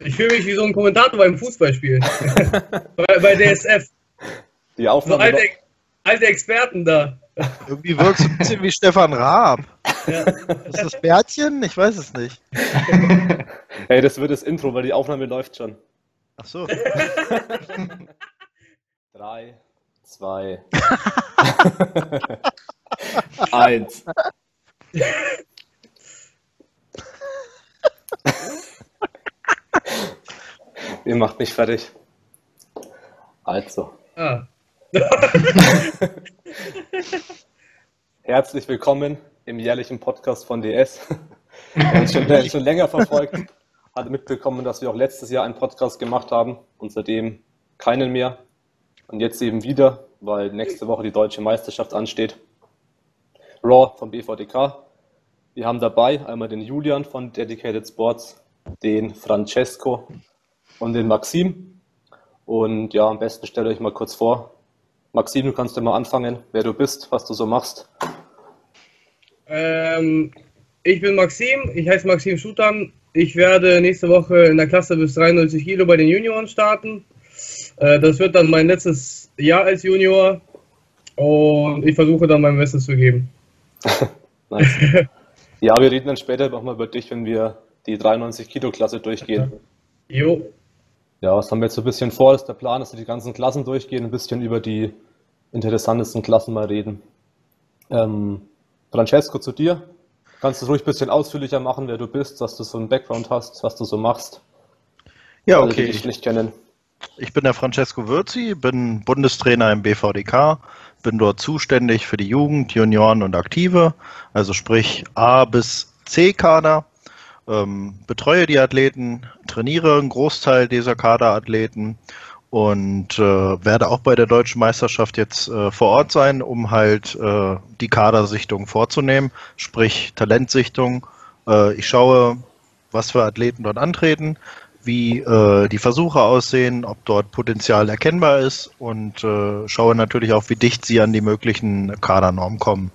Ich fühle mich wie so ein Kommentator beim Fußballspiel. bei, bei DSF. Die Aufnahme. So alte, alte Experten da. Irgendwie wirkst du ein bisschen wie Stefan Raab. Ja. Ist das Bärtchen? Ich weiß es nicht. hey, das wird das Intro, weil die Aufnahme läuft schon. Ach so. Drei, zwei, eins. Ihr macht mich fertig. Also. Ah. Herzlich willkommen im jährlichen Podcast von DS. Wer uns schon, schon länger verfolgt, hat mitbekommen, dass wir auch letztes Jahr einen Podcast gemacht haben und seitdem keinen mehr. Und jetzt eben wieder, weil nächste Woche die deutsche Meisterschaft ansteht. Raw vom BVDK. Wir haben dabei einmal den Julian von Dedicated Sports, den Francesco und den Maxim. Und ja, am besten stellt euch mal kurz vor. Maxim, du kannst ja mal anfangen, wer du bist, was du so machst. Ähm, ich bin Maxim, ich heiße Maxim Schutan. Ich werde nächste Woche in der Klasse bis 93 Kilo bei den Junioren starten. Äh, das wird dann mein letztes Jahr als Junior und ich versuche dann mein Bestes zu geben. nice. Ja, wir reden dann später nochmal über dich, wenn wir die 93 Kilo Klasse durchgehen. Jo. Ja, was haben wir jetzt so ein bisschen vor? Ist der Plan, dass wir die ganzen Klassen durchgehen, ein bisschen über die interessantesten Klassen mal reden. Ähm, Francesco, zu dir. Kannst du es ruhig ein bisschen ausführlicher machen, wer du bist, was du so einen Background hast, was du so machst? Ja, okay. Alle, die dich nicht kennen. Ich bin der Francesco Würzi, bin Bundestrainer im BVDK, bin dort zuständig für die Jugend, Junioren und Aktive, also sprich A bis C-Kader ähm, betreue die Athleten, trainiere einen Großteil dieser Kaderathleten und äh, werde auch bei der deutschen Meisterschaft jetzt äh, vor Ort sein, um halt äh, die Kadersichtung vorzunehmen, sprich Talentsichtung. Äh, ich schaue, was für Athleten dort antreten, wie äh, die Versuche aussehen, ob dort Potenzial erkennbar ist und äh, schaue natürlich auch, wie dicht sie an die möglichen Kadernormen kommen.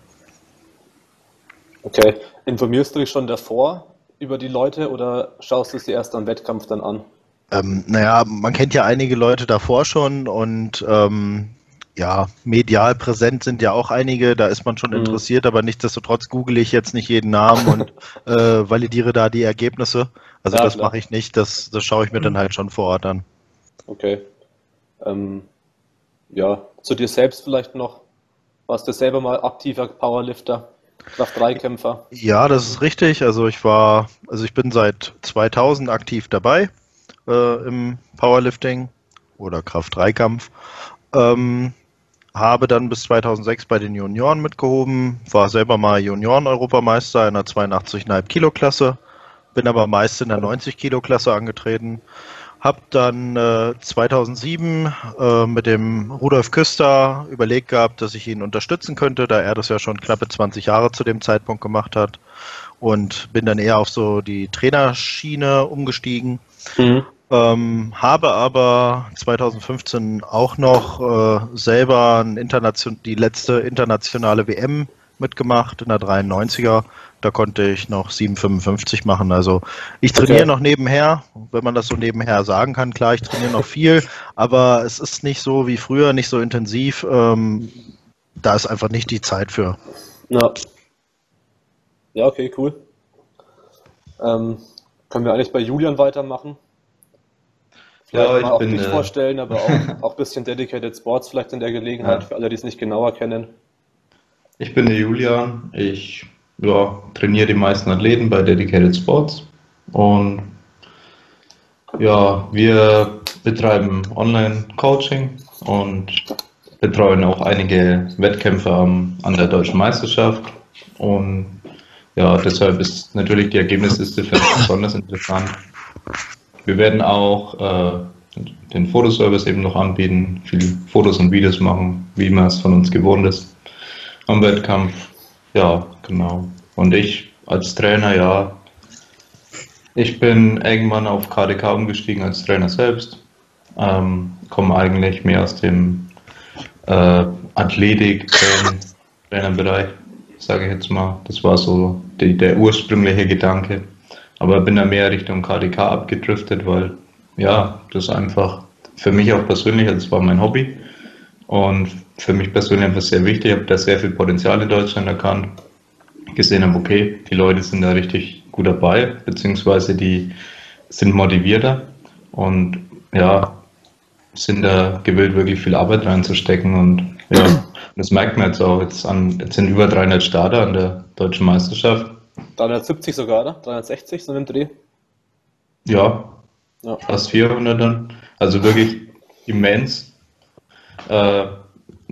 Okay, informierst du dich schon davor, über die Leute oder schaust du es dir erst am Wettkampf dann an? Ähm, naja, man kennt ja einige Leute davor schon und ähm, ja, medial präsent sind ja auch einige, da ist man schon mhm. interessiert, aber nichtsdestotrotz google ich jetzt nicht jeden Namen und äh, validiere da die Ergebnisse. Also ja, das mache ich nicht, das, das schaue ich mir mhm. dann halt schon vor Ort an. Okay. Ähm, ja, zu dir selbst vielleicht noch. Warst du selber mal aktiver Powerlifter? Kraft-3-Kämpfer. Ja, das ist richtig. Also ich war, also ich bin seit 2000 aktiv dabei äh, im Powerlifting oder Kraft-3-Kampf. Ähm, habe dann bis 2006 bei den Junioren mitgehoben, war selber mal Junioren-Europameister in der 82,5 Kilo Klasse, bin aber meist in der 90 Kilo Klasse angetreten habe dann äh, 2007 äh, mit dem Rudolf Küster überlegt gehabt, dass ich ihn unterstützen könnte, da er das ja schon knappe 20 Jahre zu dem Zeitpunkt gemacht hat. Und bin dann eher auf so die Trainerschiene umgestiegen. Mhm. Ähm, habe aber 2015 auch noch äh, selber die letzte internationale WM mitgemacht in der 93er da konnte ich noch 7,55 machen. Also ich trainiere okay. noch nebenher, wenn man das so nebenher sagen kann. Klar, ich trainiere noch viel, aber es ist nicht so wie früher, nicht so intensiv. Ähm, da ist einfach nicht die Zeit für. Ja, ja okay, cool. Ähm, können wir eigentlich bei Julian weitermachen? Vielleicht ja, ich mal auch bin, dich äh... vorstellen, aber auch, auch ein bisschen Dedicated Sports vielleicht in der Gelegenheit, ja. für alle, die es nicht genauer kennen. Ich bin der Julian. Ich ja, trainiere die meisten Athleten bei Dedicated Sports und ja, wir betreiben Online-Coaching und betreuen auch einige Wettkämpfe an der deutschen Meisterschaft und ja, deshalb ist natürlich die Ergebnisliste für uns besonders interessant. Wir werden auch äh, den Fotoservice eben noch anbieten, viele Fotos und Videos machen, wie man es von uns gewohnt ist am Wettkampf. Ja, genau. Und ich als Trainer, ja, ich bin irgendwann auf KDK umgestiegen als Trainer selbst. Ähm, komme eigentlich mehr aus dem äh, Athletik-Trainerbereich, sage ich jetzt mal. Das war so die, der ursprüngliche Gedanke. aber bin da mehr Richtung KDK abgedriftet, weil ja, das einfach für mich auch persönlich, das war mein Hobby und für mich persönlich einfach sehr wichtig. Ich habe da sehr viel Potenzial in Deutschland erkannt, gesehen habe, okay, die Leute sind da richtig gut dabei, beziehungsweise die sind motivierter und ja, sind da gewillt, wirklich viel Arbeit reinzustecken und ja, das merkt man jetzt auch. Jetzt, an, jetzt sind über 300 Starter an der deutschen Meisterschaft. 370 sogar, oder? 360 so im Dreh? Ja, Ja. fast 400 dann. Also wirklich immens. Äh,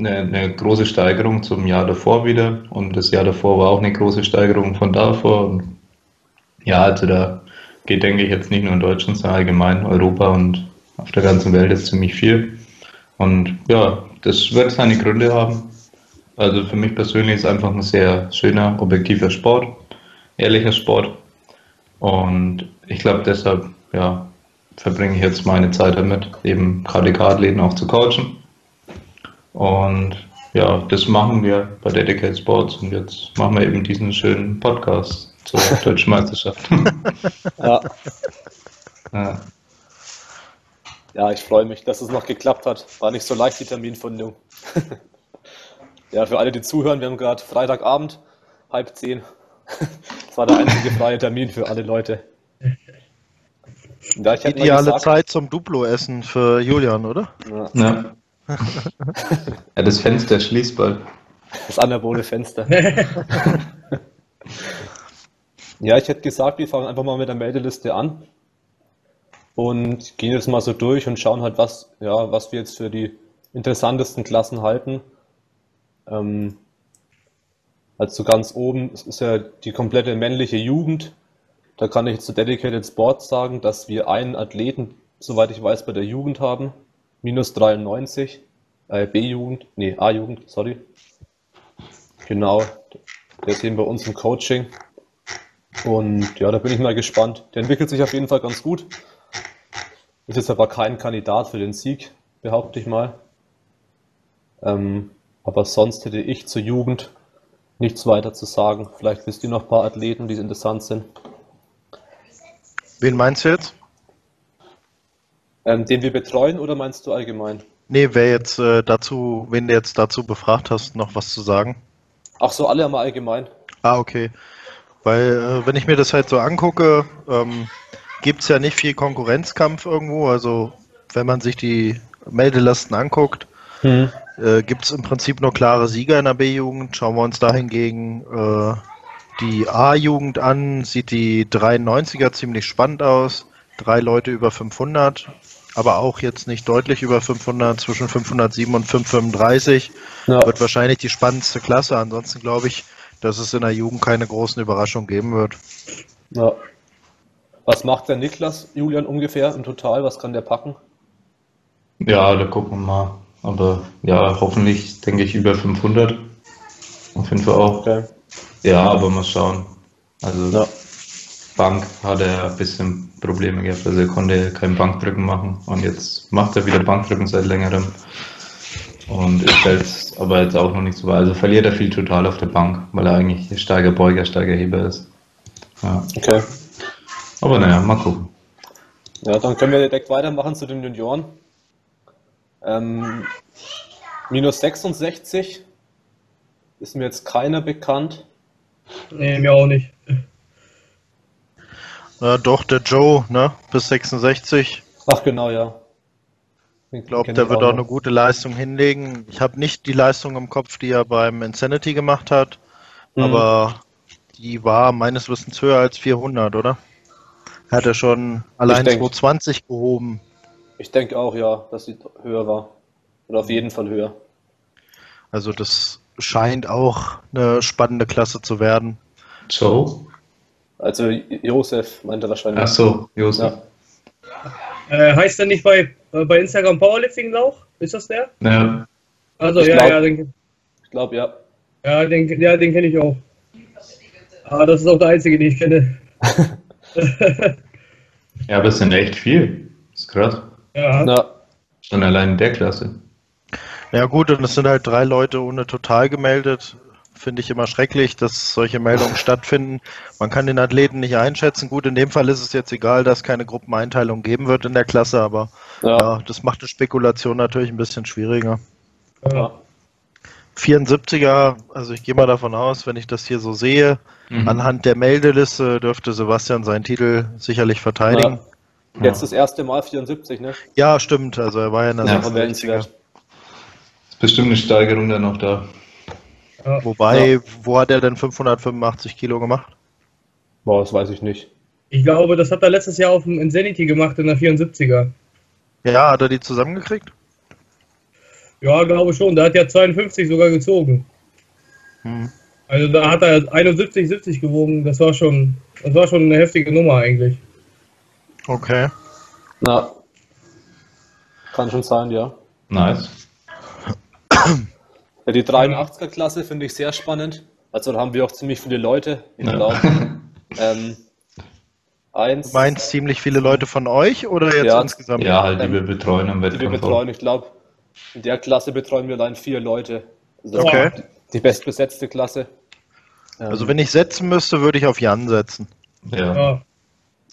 eine, eine große Steigerung zum Jahr davor wieder und das Jahr davor war auch eine große Steigerung von davor. Und ja, also da geht, denke ich, jetzt nicht nur in Deutschland, sondern allgemein Europa und auf der ganzen Welt jetzt ziemlich viel. Und ja, das wird seine Gründe haben. Also für mich persönlich ist es einfach ein sehr schöner, objektiver Sport, ehrlicher Sport. Und ich glaube deshalb, ja, verbringe ich jetzt meine Zeit damit, eben KDK-Athleten auch zu coachen. Und ja, das machen wir bei Dedicated Sports und jetzt machen wir eben diesen schönen Podcast zur Deutschen Meisterschaft. Ja. ja. Ja, ich freue mich, dass es noch geklappt hat. War nicht so leicht, die Terminfindung. ja, für alle, die zuhören, wir haben gerade Freitagabend, halb zehn. Das war der einzige freie Termin für alle Leute. Ja, Ideale gesagt- Zeit zum Duplo-Essen für Julian, oder? Ja, Ja. ja, das Fenster schließt bald. das anabole Fenster. ja, ich hätte gesagt, wir fangen einfach mal mit der Meldeliste an und gehen jetzt mal so durch und schauen halt, was, ja, was wir jetzt für die interessantesten Klassen halten. Ähm, also ganz oben ist ja die komplette männliche Jugend. Da kann ich zu Dedicated Sports sagen, dass wir einen Athleten, soweit ich weiß, bei der Jugend haben. Minus 93. Äh, B-Jugend. Nee, A-Jugend, sorry. Genau. Der ist eben bei uns im Coaching. Und ja, da bin ich mal gespannt. Der entwickelt sich auf jeden Fall ganz gut. Ist jetzt aber kein Kandidat für den Sieg, behaupte ich mal. Ähm, aber sonst hätte ich zur Jugend nichts weiter zu sagen. Vielleicht wisst ihr noch ein paar Athleten, die interessant sind. Wen meinst du jetzt? Ähm, den wir betreuen oder meinst du allgemein? Nee, wer jetzt äh, dazu, wen du jetzt dazu befragt hast, noch was zu sagen? Ach so, alle einmal allgemein. Ah, okay. Weil, äh, wenn ich mir das halt so angucke, ähm, gibt es ja nicht viel Konkurrenzkampf irgendwo. Also, wenn man sich die Meldelasten anguckt, äh, gibt es im Prinzip nur klare Sieger in der B-Jugend. Schauen wir uns da hingegen äh, die A-Jugend an, sieht die 93er ziemlich spannend aus. Drei Leute über 500, aber auch jetzt nicht deutlich über 500, zwischen 507 und 535. Ja. Wird wahrscheinlich die spannendste Klasse. Ansonsten glaube ich, dass es in der Jugend keine großen Überraschungen geben wird. Ja. Was macht der Niklas, Julian, ungefähr im Total? Was kann der packen? Ja, da gucken wir mal. Aber ja, hoffentlich denke ich über 500. Auf jeden Fall auch. Okay. Ja, aber mal schauen. Also Ja. Bank hat er ein bisschen Probleme gehabt, also er konnte kein Bankdrücken machen und jetzt macht er wieder Bankdrücken seit längerem und ist jetzt aber jetzt auch noch nicht so weit. Also verliert er viel total auf der Bank, weil er eigentlich starker Beuger, starker Heber ist. Ja. Okay. Aber naja, mal gucken. Ja, dann können wir direkt weitermachen zu den Junioren. Ähm, minus 66 ist mir jetzt keiner bekannt. Nee, mir auch nicht. Äh, doch, der Joe, ne, bis 66. Ach genau, ja. Ich glaube, der wird auch eine gute Leistung hinlegen. Ich habe nicht die Leistung im Kopf, die er beim Insanity gemacht hat, Mhm. aber die war meines Wissens höher als 400, oder? Hat er schon allein denk- 220 gehoben. Ich denke auch, ja, dass sie höher war. Oder auf jeden Fall höher. Also das scheint auch eine spannende Klasse zu werden. Joe? Also Josef meinte wahrscheinlich. Ach so, Josef. Ja. Äh, heißt der nicht bei, äh, bei Instagram Powerlifting Lauch? Ist das der? Ja. Also Ich ja, glaub- ja, den, Ich glaube, ja. ja, den, ja, den kenne ich auch. Ah, das ist auch der einzige, den ich kenne. ja, aber es sind echt viel. Das ist krass. ja. ja. Schon allein in der Klasse. Ja gut, und es sind halt drei Leute ohne Total gemeldet. Finde ich immer schrecklich, dass solche Meldungen stattfinden. Man kann den Athleten nicht einschätzen. Gut, in dem Fall ist es jetzt egal, dass keine Gruppeneinteilung geben wird in der Klasse, aber ja, Ja, das macht eine Spekulation natürlich ein bisschen schwieriger. ja. 74er, also ich gehe mal davon aus, wenn ich das hier so sehe, Mhm. anhand der Meldeliste dürfte Sebastian seinen Titel sicherlich verteidigen. Jetzt das erste Mal 74, ne? Ja, stimmt. Also er war ja in der Ja, 66er. Erwähnenswert. Ist bestimmt eine Steigerung dann noch da. Ja. Wobei, wo hat er denn 585 Kilo gemacht? Boah, das weiß ich nicht. Ich glaube, das hat er letztes Jahr auf dem Insanity gemacht in der 74er. Ja, hat er die zusammengekriegt? Ja, glaube schon. Der hat ja 52 sogar gezogen. Hm. Also da hat er 71, 70 gewogen. Das war schon, das war schon eine heftige Nummer eigentlich. Okay. Na, kann schon sein, ja. Nice. Ja, die 83er-Klasse finde ich sehr spannend. Also da haben wir auch ziemlich viele Leute. Ich Ja. glaube, ähm, eins, Du meinst ziemlich viele Leute von euch oder jetzt Ja. insgesamt? Ja, halt, die wir betreuen am die wir Wettkampf. betreuen. Ich glaube, in der Klasse betreuen wir allein vier Leute. Also Okay. die, die bestbesetzte Klasse. Ähm, Also wenn ich setzen müsste, würde ich auf Jan setzen. Ja. Ja.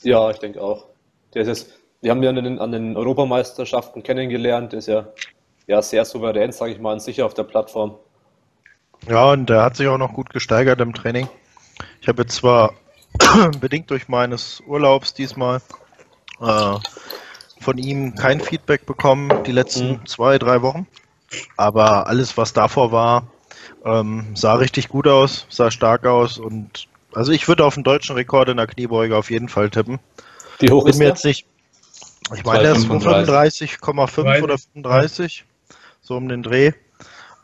Ja, ich denke auch. Der ist jetzt, wir haben ja an den, an den Europameisterschaften kennengelernt. Der ist ja, ja sehr souverän, sage ich mal, und sicher auf der Plattform. Ja, und der hat sich auch noch gut gesteigert im Training. Ich habe jetzt zwar bedingt durch meines Urlaubs diesmal äh, von ihm kein Feedback bekommen, die letzten Mhm. zwei, drei Wochen. Aber alles, was davor war, ähm, sah richtig gut aus, sah stark aus und also ich würde auf den deutschen Rekord in der Kniebeuge auf jeden Fall tippen. Wie hoch Bin ist mir der? jetzt nicht. Ich meine, der ist 235. 35,5 oder 35, so um den Dreh.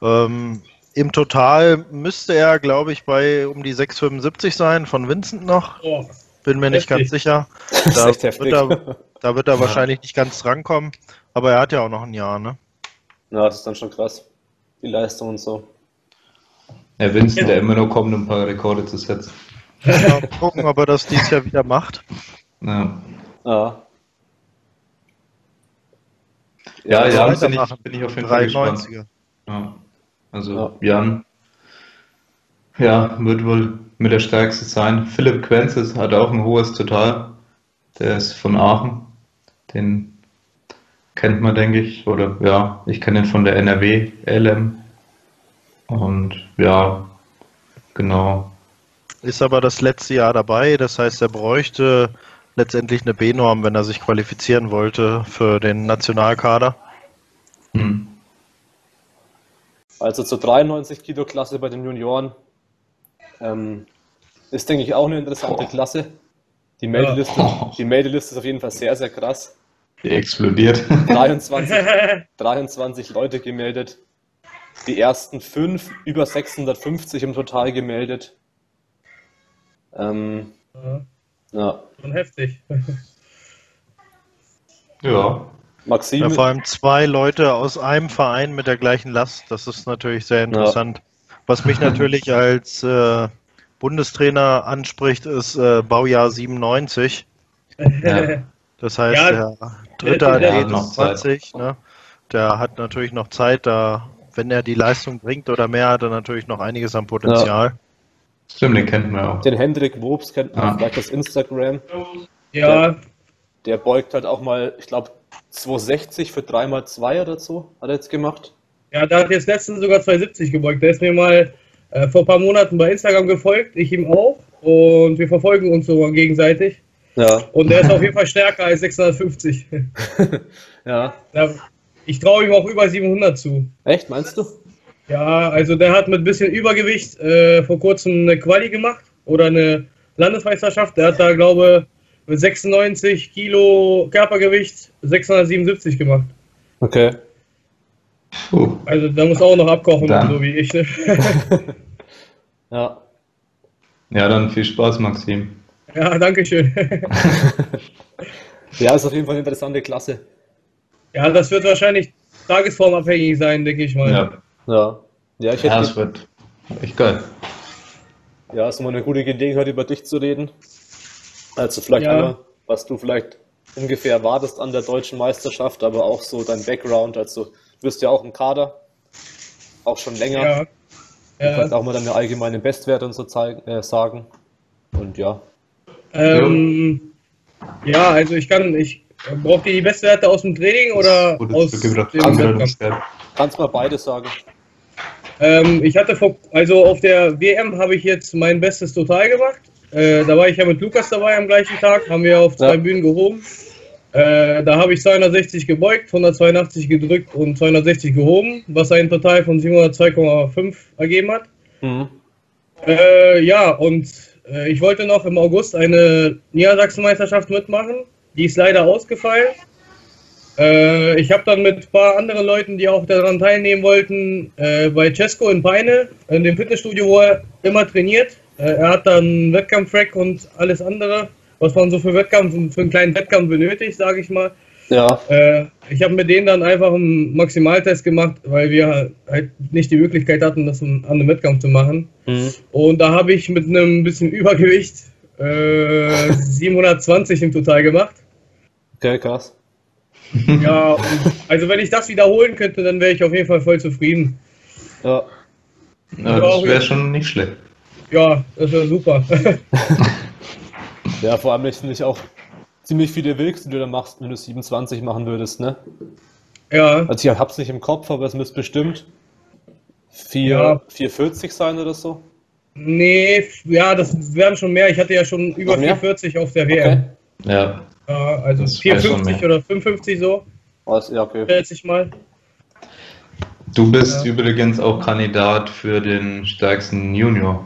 Ähm, Im Total müsste er, glaube ich, bei um die 6,75 sein, von Vincent noch. Oh. Bin mir nicht Heftig. ganz sicher. Das ist Da wird er, da wird er wahrscheinlich nicht ganz drankommen. Aber er hat ja auch noch ein Jahr, ne? Ja, das ist dann schon krass. Die Leistung und so. Ja, Vincent, der immer noch kommt, um ein paar Rekorde zu setzen. Mal gucken, ob er das dieses Jahr wieder macht. Ja, Ja. Ja, Ja, ja bin, ich, bin ich auf jeden Fall gespannt. 93er. Ja. Also Ja. Jan, ja, wird wohl mit der stärkste sein. Philipp Quenzes hat auch ein hohes Total. Der ist von Aachen. Den kennt man, denke ich. Oder ja, ich kenne ihn von der NRW LM. Und ja, genau. Ist aber das letzte Jahr dabei. Das heißt, er bräuchte letztendlich eine B-Norm, wenn er sich qualifizieren wollte für den Nationalkader. Hm. Also zur 93 Kilo Klasse bei den Junioren ähm, ist, denke ich, auch eine interessante Klasse. Die Meldeliste, Ja. die Meldeliste ist auf jeden Fall sehr, sehr krass. Die explodiert. 23, 23 Leute gemeldet. Die ersten fünf über 650 im Total gemeldet. Ähm, Ja, ja. schon heftig. ja. Maxim, Ja, vor allem zwei Leute aus einem Verein mit der gleichen Last. Das ist natürlich sehr interessant. Was mich natürlich als äh, Bundestrainer anspricht, ist äh, Baujahr 97. Ja. Das heißt, Ja, der dritte Athlet noch ist 20. Ne? Der hat natürlich noch Zeit, da, wenn er die Leistung bringt oder mehr, hat er natürlich noch einiges an Potenzial. Stimmt, den kennt man auch. den Hendrik Wobs kennt man Ah. vielleicht aus Instagram. Ja, Der beugt halt auch mal, ich glaube, 260 für 3x2 oder so, hat er jetzt gemacht. ja, da hat jetzt letztens sogar 270 gebeugt. Der ist mir mal äh, vor ein paar Monaten bei Instagram gefolgt, ich ihm auch. Und wir verfolgen uns so gegenseitig. Ja. Und der ist auf jeden Fall stärker als 650. Ja. Ja, ich traue ihm auch über 700 zu. Echt, meinst du? Ja, also der hat mit ein bisschen Übergewicht äh, vor kurzem eine Quali gemacht oder eine Landesmeisterschaft. Der hat da, glaube mit 96 Kilo Körpergewicht 677 gemacht. Okay. Puh. Also da muss auch noch abkochen, Dann. so wie ich. Ne? Ja. Ja, dann viel Spaß, Maxim. ja, danke schön. Ja, ist auf jeden Fall eine interessante Klasse. ja, das wird wahrscheinlich tagesformabhängig sein, denke ich mal. Ja, Ja. Ja, ich ja hätte, es wird echt geil. ja, ist mal eine gute Gelegenheit, über dich zu reden. Also vielleicht Ja. einmal, was du vielleicht ungefähr erwartest an der deutschen Meisterschaft, aber auch so dein Background. Also du bist ja auch im Kader, auch schon länger. Ja, Du kannst auch mal deine allgemeinen Bestwerte und so zeigen, äh, sagen. Und ja. Ähm, ja, also ich kann, ich braucht ihr die Bestwerte aus dem Training oder aus dem Wettkampf? Kannst mal beides sagen. Ähm, ich hatte vor, also auf der WM habe ich jetzt mein bestes Total gemacht. Äh, da war ich ja mit Lukas dabei am gleichen Tag, haben wir auf zwei Ja. Bühnen gehoben. Äh, da habe ich 260 gebeugt, 182 gedrückt und 260 gehoben, was ein Total von 702,5 ergeben hat. Mhm. Äh, ja, und äh, ich wollte noch im August eine Niedersachsenmeisterschaft mitmachen. Die ist leider ausgefallen. Äh, ich habe dann mit ein paar anderen Leuten, die auch daran teilnehmen wollten, äh, bei Cesco in Peine, in dem Fitnessstudio, wo er immer trainiert. Äh, er hat dann Wettkampfrack und alles andere, was man so für Wettkampf, für einen kleinen Wettkampf benötigt, sage ich mal. Ja. Äh, ich habe mit denen dann einfach einen Maximaltest gemacht, weil wir halt nicht die Möglichkeit hatten, das an einem Wettkampf zu machen. Mhm. Und da habe ich mit einem bisschen Übergewicht äh, 720 im Total gemacht. Okay, krass. Ja, also wenn ich das wiederholen könnte, dann wäre ich auf jeden Fall voll zufrieden. Ja. Ja, das wäre schon nicht schlecht. Ja, das wäre super. Ja, vor allem finde ich auch ziemlich viele Wilks, die du da machst, wenn du 27 machen würdest, ne? ja, Also ich hab's nicht im Kopf, aber es müsste bestimmt 4, Ja. 440 sein oder so. nee, ja, das wären schon mehr. Ich hatte ja schon über Noch mehr? 440 auf der Okay. WM. Ja, Ja, also Das wär schon 450 mehr. oder 55 so, Also, ja, okay. schätze ich mal. du bist Ja. übrigens auch Kandidat für den stärksten Junior.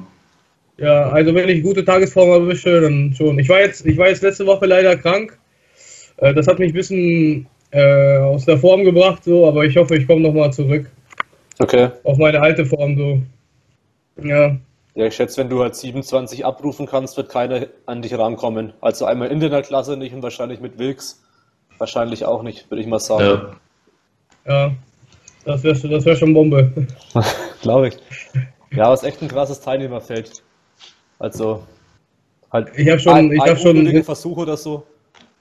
Ja, also wenn ich gute Tagesform erwische, dann schon. Ich war jetzt, ich war jetzt letzte Woche leider krank. Äh, Das hat mich ein bisschen äh, aus der Form gebracht, so, aber ich hoffe, ich komme nochmal zurück Okay. auf meine alte Form. So. Ja, Ja, ich schätze, wenn du halt 27 abrufen kannst, wird keiner an dich rankommen. Also einmal in der Klasse nicht und wahrscheinlich mit Wilks wahrscheinlich auch nicht, würde ich mal sagen. Ja. ja, das wäre das wär schon Bombe. Glaube ich. Ja, aber es ist echt ein krasses Teilnehmerfeld. Also halt Ich habe schon, ein, ich habe schon, Versuch oder so.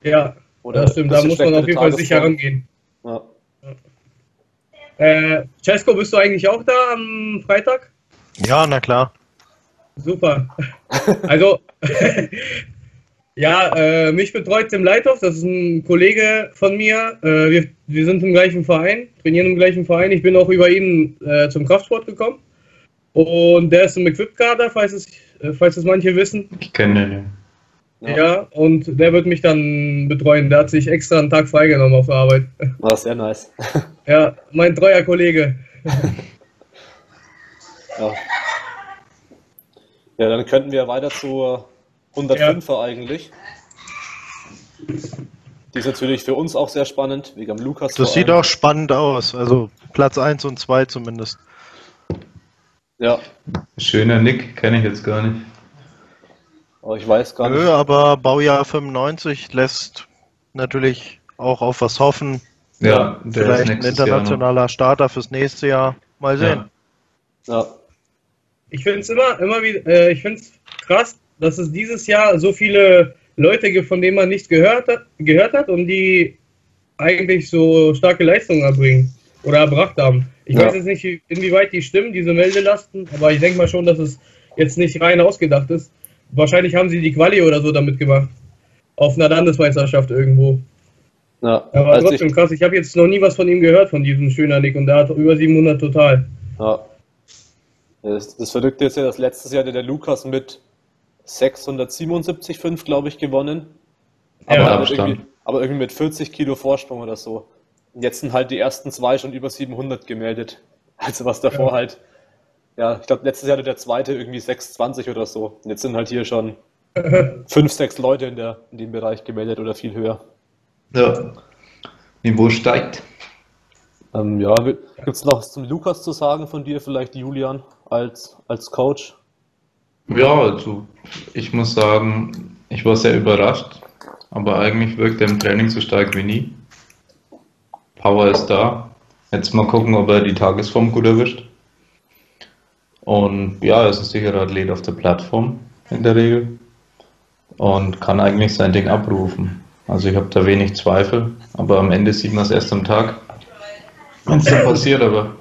ja, Oder das stimmt. Da muss man auf jeden Fall sicher rangehen. Ja. Äh, Cesco, bist du eigentlich auch da am Freitag? Ja, na klar. Super. Also, ja, äh, mich betreut Tim Leithoff, das ist ein Kollege von mir. Äh, wir, wir sind im gleichen Verein, trainieren im gleichen Verein. Ich bin auch über ihn äh, zum Kraftsport gekommen. Und der ist im Equip-Kader, falls es, äh, falls es manche wissen. Ich kenne den. Ja. Ja. und der wird mich dann betreuen. Der hat sich extra einen Tag freigenommen auf der Arbeit. War sehr nice. Ja, mein treuer Kollege. Ja. Ja, dann könnten wir weiter zur 105er eigentlich. Die ist natürlich für uns auch sehr spannend, wegen am Lukas. Das sieht auch spannend aus. Also Platz 1 und 2 zumindest. Ja, Schöner Nick, kenne ich jetzt gar nicht. aber ich weiß gar Nö, nicht. aber Baujahr 95 lässt natürlich auch auf was hoffen. Ja, der Vielleicht ist ein internationaler Starter fürs nächste Jahr. Mal sehen. Ja. Ja, Ich finde es immer, immer wieder, äh, ich finde es krass, dass es dieses Jahr so viele Leute gibt, von denen man nichts gehört hat, gehört hat und die eigentlich so starke Leistungen erbringen oder erbracht haben. Ich Ja. weiß jetzt nicht, wie- inwieweit die stimmen, diese Meldelasten, aber ich denke mal schon, dass es jetzt nicht rein ausgedacht ist. Wahrscheinlich haben sie die Quali oder so damit gemacht. Auf einer Landesmeisterschaft irgendwo. ja. Aber trotzdem ich, krass, ich habe jetzt noch nie was von ihm gehört, von diesem schöner Nick, und der hat über 700 total. ja. Das, das Verrückte ist ja, dass letztes Jahr der Lukas mit 677,5, glaube ich, gewonnen. Aber, Ja. aber, Abstand. irgendwie, aber irgendwie mit 40 Kilo Vorsprung oder so. Und jetzt sind halt die ersten zwei schon über 700 gemeldet. Also was davor Ja. halt, ja, ich glaube, letztes Jahr hatte der zweite irgendwie 620 oder so. Und jetzt sind halt hier schon fünf, sechs Leute in, der, in dem Bereich gemeldet oder viel höher. Ja. Niveau steigt. Ähm, ja, gibt es noch was zum Lukas zu sagen von dir, vielleicht Julian, als, als Coach? Ja, also ich muss sagen, ich war sehr überrascht, aber eigentlich wirkt er im Training so stark wie nie. Power ist da. Jetzt mal gucken, ob er die Tagesform gut erwischt. Und ja, er ist ein sicherer Athlet auf der Plattform in der Regel und kann eigentlich sein Ding abrufen. Also ich habe da wenig Zweifel, aber am Ende sieht man es erst am Tag, wenn es dann passiert. Aber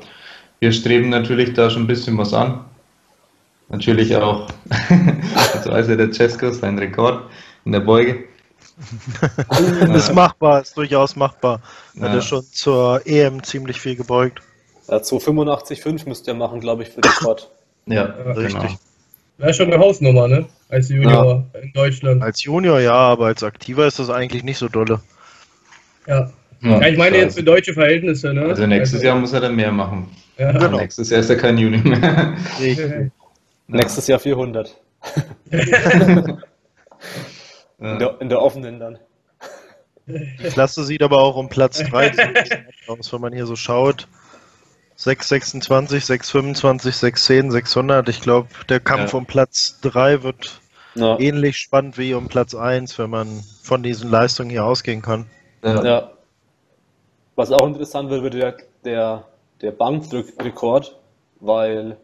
wir streben natürlich da schon ein bisschen was an natürlich auch, jetzt weiß ja der Cesco seinen Rekord in der Beuge. ist machbar, ist durchaus machbar. Er Ja. hat schon zur EM ziemlich viel gebeugt. Ja, 285,5 müsst ihr machen, glaube ich, für den Quad. Ja, richtig. genau. Wäre schon eine Hausnummer, ne? Als Junior in Deutschland. Als Junior ja, aber als Aktiver ist das eigentlich nicht so dolle. Ja. Ja, ja, ich meine jetzt für deutsche Verhältnisse, ne? Also nächstes Jahr muss er dann mehr machen. Ja. Genau. Nächstes Jahr ist er kein Juni mehr. Nächstes Jahr 400. In der, in der offenen dann. die Klasse sieht aber auch um Platz 3 aus, wenn man hier so schaut. 626, 625, 610, 600. Ich glaube, der Kampf Ja. um Platz 3 wird Ja. ähnlich spannend wie um Platz 1, wenn man von diesen Leistungen hier ausgehen kann. Ja. Ja. Was auch interessant wird, wird der, der, der Bankdrückrekord, weil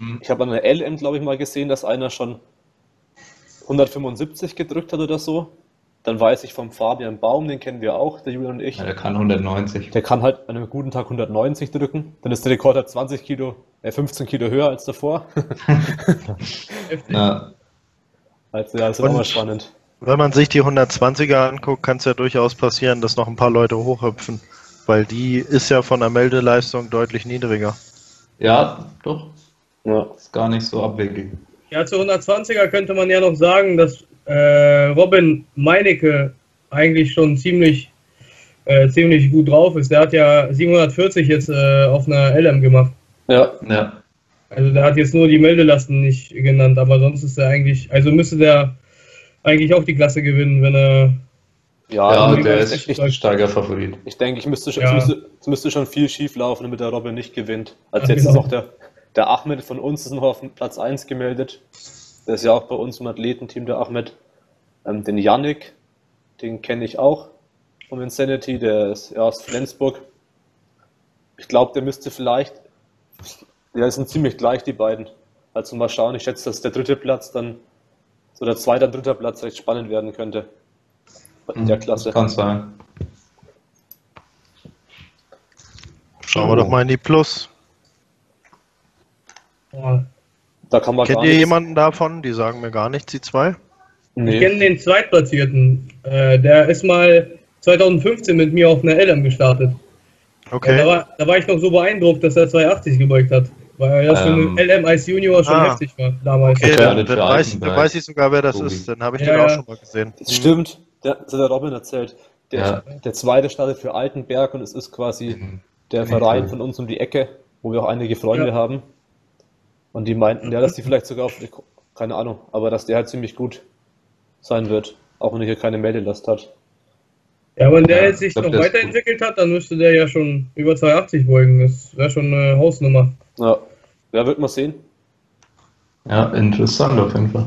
Mhm. ich habe an der LM, glaube ich, mal gesehen, dass einer schon 175 gedrückt hat oder so. Dann weiß ich vom Fabian Baum, den kennen wir auch, der Julian und ich. Ja, der kann 190. Der kann halt an einem guten Tag 190 drücken. Dann ist der Rekord halt 20 Kilo, äh 15 Kilo höher als davor. Heftig. Ja, Also ja, das ist auch Und- mal spannend. Wenn man sich die 120er anguckt, kann es ja durchaus passieren, dass noch ein paar Leute hochhüpfen, weil die ist ja von der Meldeleistung deutlich niedriger. ja doch. Ja. Ist gar nicht so abwegig. Ja, zu 120er könnte man ja noch sagen, dass äh, Robin Meinecke eigentlich schon ziemlich, äh, ziemlich gut drauf ist. Der hat ja 740 jetzt äh, auf einer LM gemacht. ja, Ja, Also der hat jetzt nur die Meldelasten nicht genannt, aber sonst ist er eigentlich, also müsste der eigentlich auch die Klasse gewinnen, wenn er. Ja, ja also der ist ist ein starker Favorit. Ich denke, ich müsste schon, Ja. es, müsste, es müsste schon viel schief laufen, damit der Robin nicht gewinnt. Als Ja, jetzt ist genau. auch der, der Ahmed von uns ist noch auf Platz 1 gemeldet. Der ist ja auch bei uns im Athletenteam, der Ahmed. Ähm, den Yannick, den kenne ich auch vom Insanity, der ist ja, aus Flensburg. Ich glaube, der müsste vielleicht, ja, sind ziemlich gleich, die beiden. Also mal schauen, ich schätze, dass der dritte Platz dann, so der zweite und dritte Platz recht spannend werden könnte. In der Mhm, Klasse. Kann sein. Schauen wir doch mal in die Plus. Boah. Da kann man Kennt gar ihr nichts- jemanden davon? Die sagen mir gar nichts, die zwei. Ich Nee. kenne den Zweitplatzierten. Äh, der ist mal 2015 mit mir auf einer LM gestartet. Ja, da, Okay. war, da war ich noch so beeindruckt, dass er 280 gebeugt hat. Weil das für Ähm. eine LM als Junior schon Ah. heftig war damals. Okay, Ja, dann, dann, für weiß, dann weiß ich sogar, wer das Tobi. ist. Dann habe ich Ja, den auch ja. schon mal gesehen. Das stimmt, der, das hat der Robin erzählt. Der, Ja. der zweite startet für Altenberg und es ist quasi Mhm. der Ja, Verein cool. von uns um die Ecke, wo wir auch einige Freunde Ja. haben. Und die meinten, ja, dass die vielleicht sogar auf, keine Ahnung, aber dass der halt ziemlich gut sein wird, auch wenn er hier keine Meldelast hat. Ja, wenn der Ja, jetzt sich ich glaub, noch weiterentwickelt hat, dann müsste der ja schon über 280 beugen. Das wäre schon eine Hausnummer. Ja, ja wird man sehen. Ja, interessant auf jeden Fall.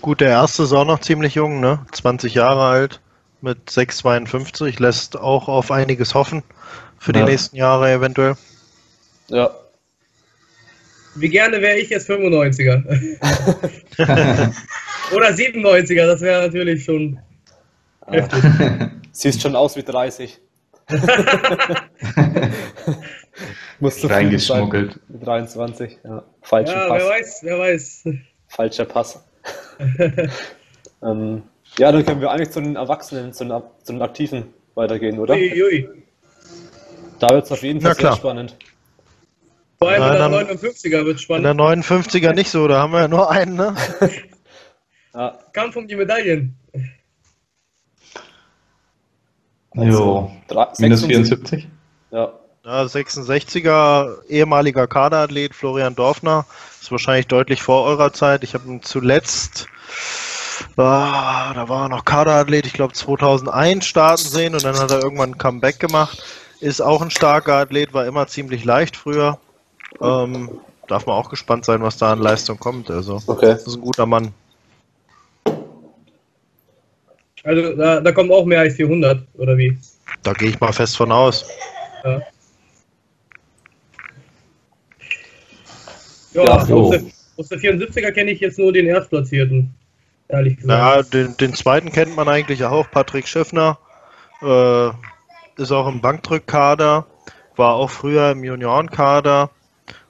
Gut, der erste ist auch noch ziemlich jung, ne? 20 Jahre alt mit 6,52. Lässt auch auf einiges hoffen für die Ja. nächsten Jahre eventuell. Ja, Wie gerne wäre ich jetzt 95er. Oder 97er, das wäre natürlich schon heftig. siehst schon aus wie 30. Musst du Reingeschmuggelt. Mit 23, ja. Falscher Ja, Pass. wer weiß, wer weiß. Falscher Pass. ähm, ja, dann können wir eigentlich zu den Erwachsenen, zu den, zu den Aktiven weitergehen, oder? Uiui. Da wird es auf jeden Fall sehr spannend. Vor allem Nein, der dann- 59er wird In der spannend. 59er nicht so, da haben wir ja nur einen, ne? Ja, Kampf um die Medaillen. Jo. drei- Minus 76. 74? Ja, Ja, 66er ehemaliger Kaderathlet Florian Dorfner ist wahrscheinlich deutlich vor eurer Zeit. Ich habe ihn zuletzt, ah, da war er noch Kaderathlet, ich glaube 2001 starten sehen und dann hat er irgendwann ein Comeback gemacht. Ist auch ein starker Athlet, war immer ziemlich leicht früher. Ähm, darf man auch gespannt sein, was da an Leistung kommt. Also, okay. das ist ein guter Mann. Also da, da kommt auch mehr als 400, oder wie? Da gehe ich mal fest von aus. Ja. Ja, Ja, so. aus, der, aus der 74er kenne ich jetzt nur den Erstplatzierten. Ehrlich Ja, gesagt. den, den zweiten kennt man eigentlich auch, Patrick Schiffner. Äh, ist auch im Bankdrückkader, war auch früher im Juniorenkader.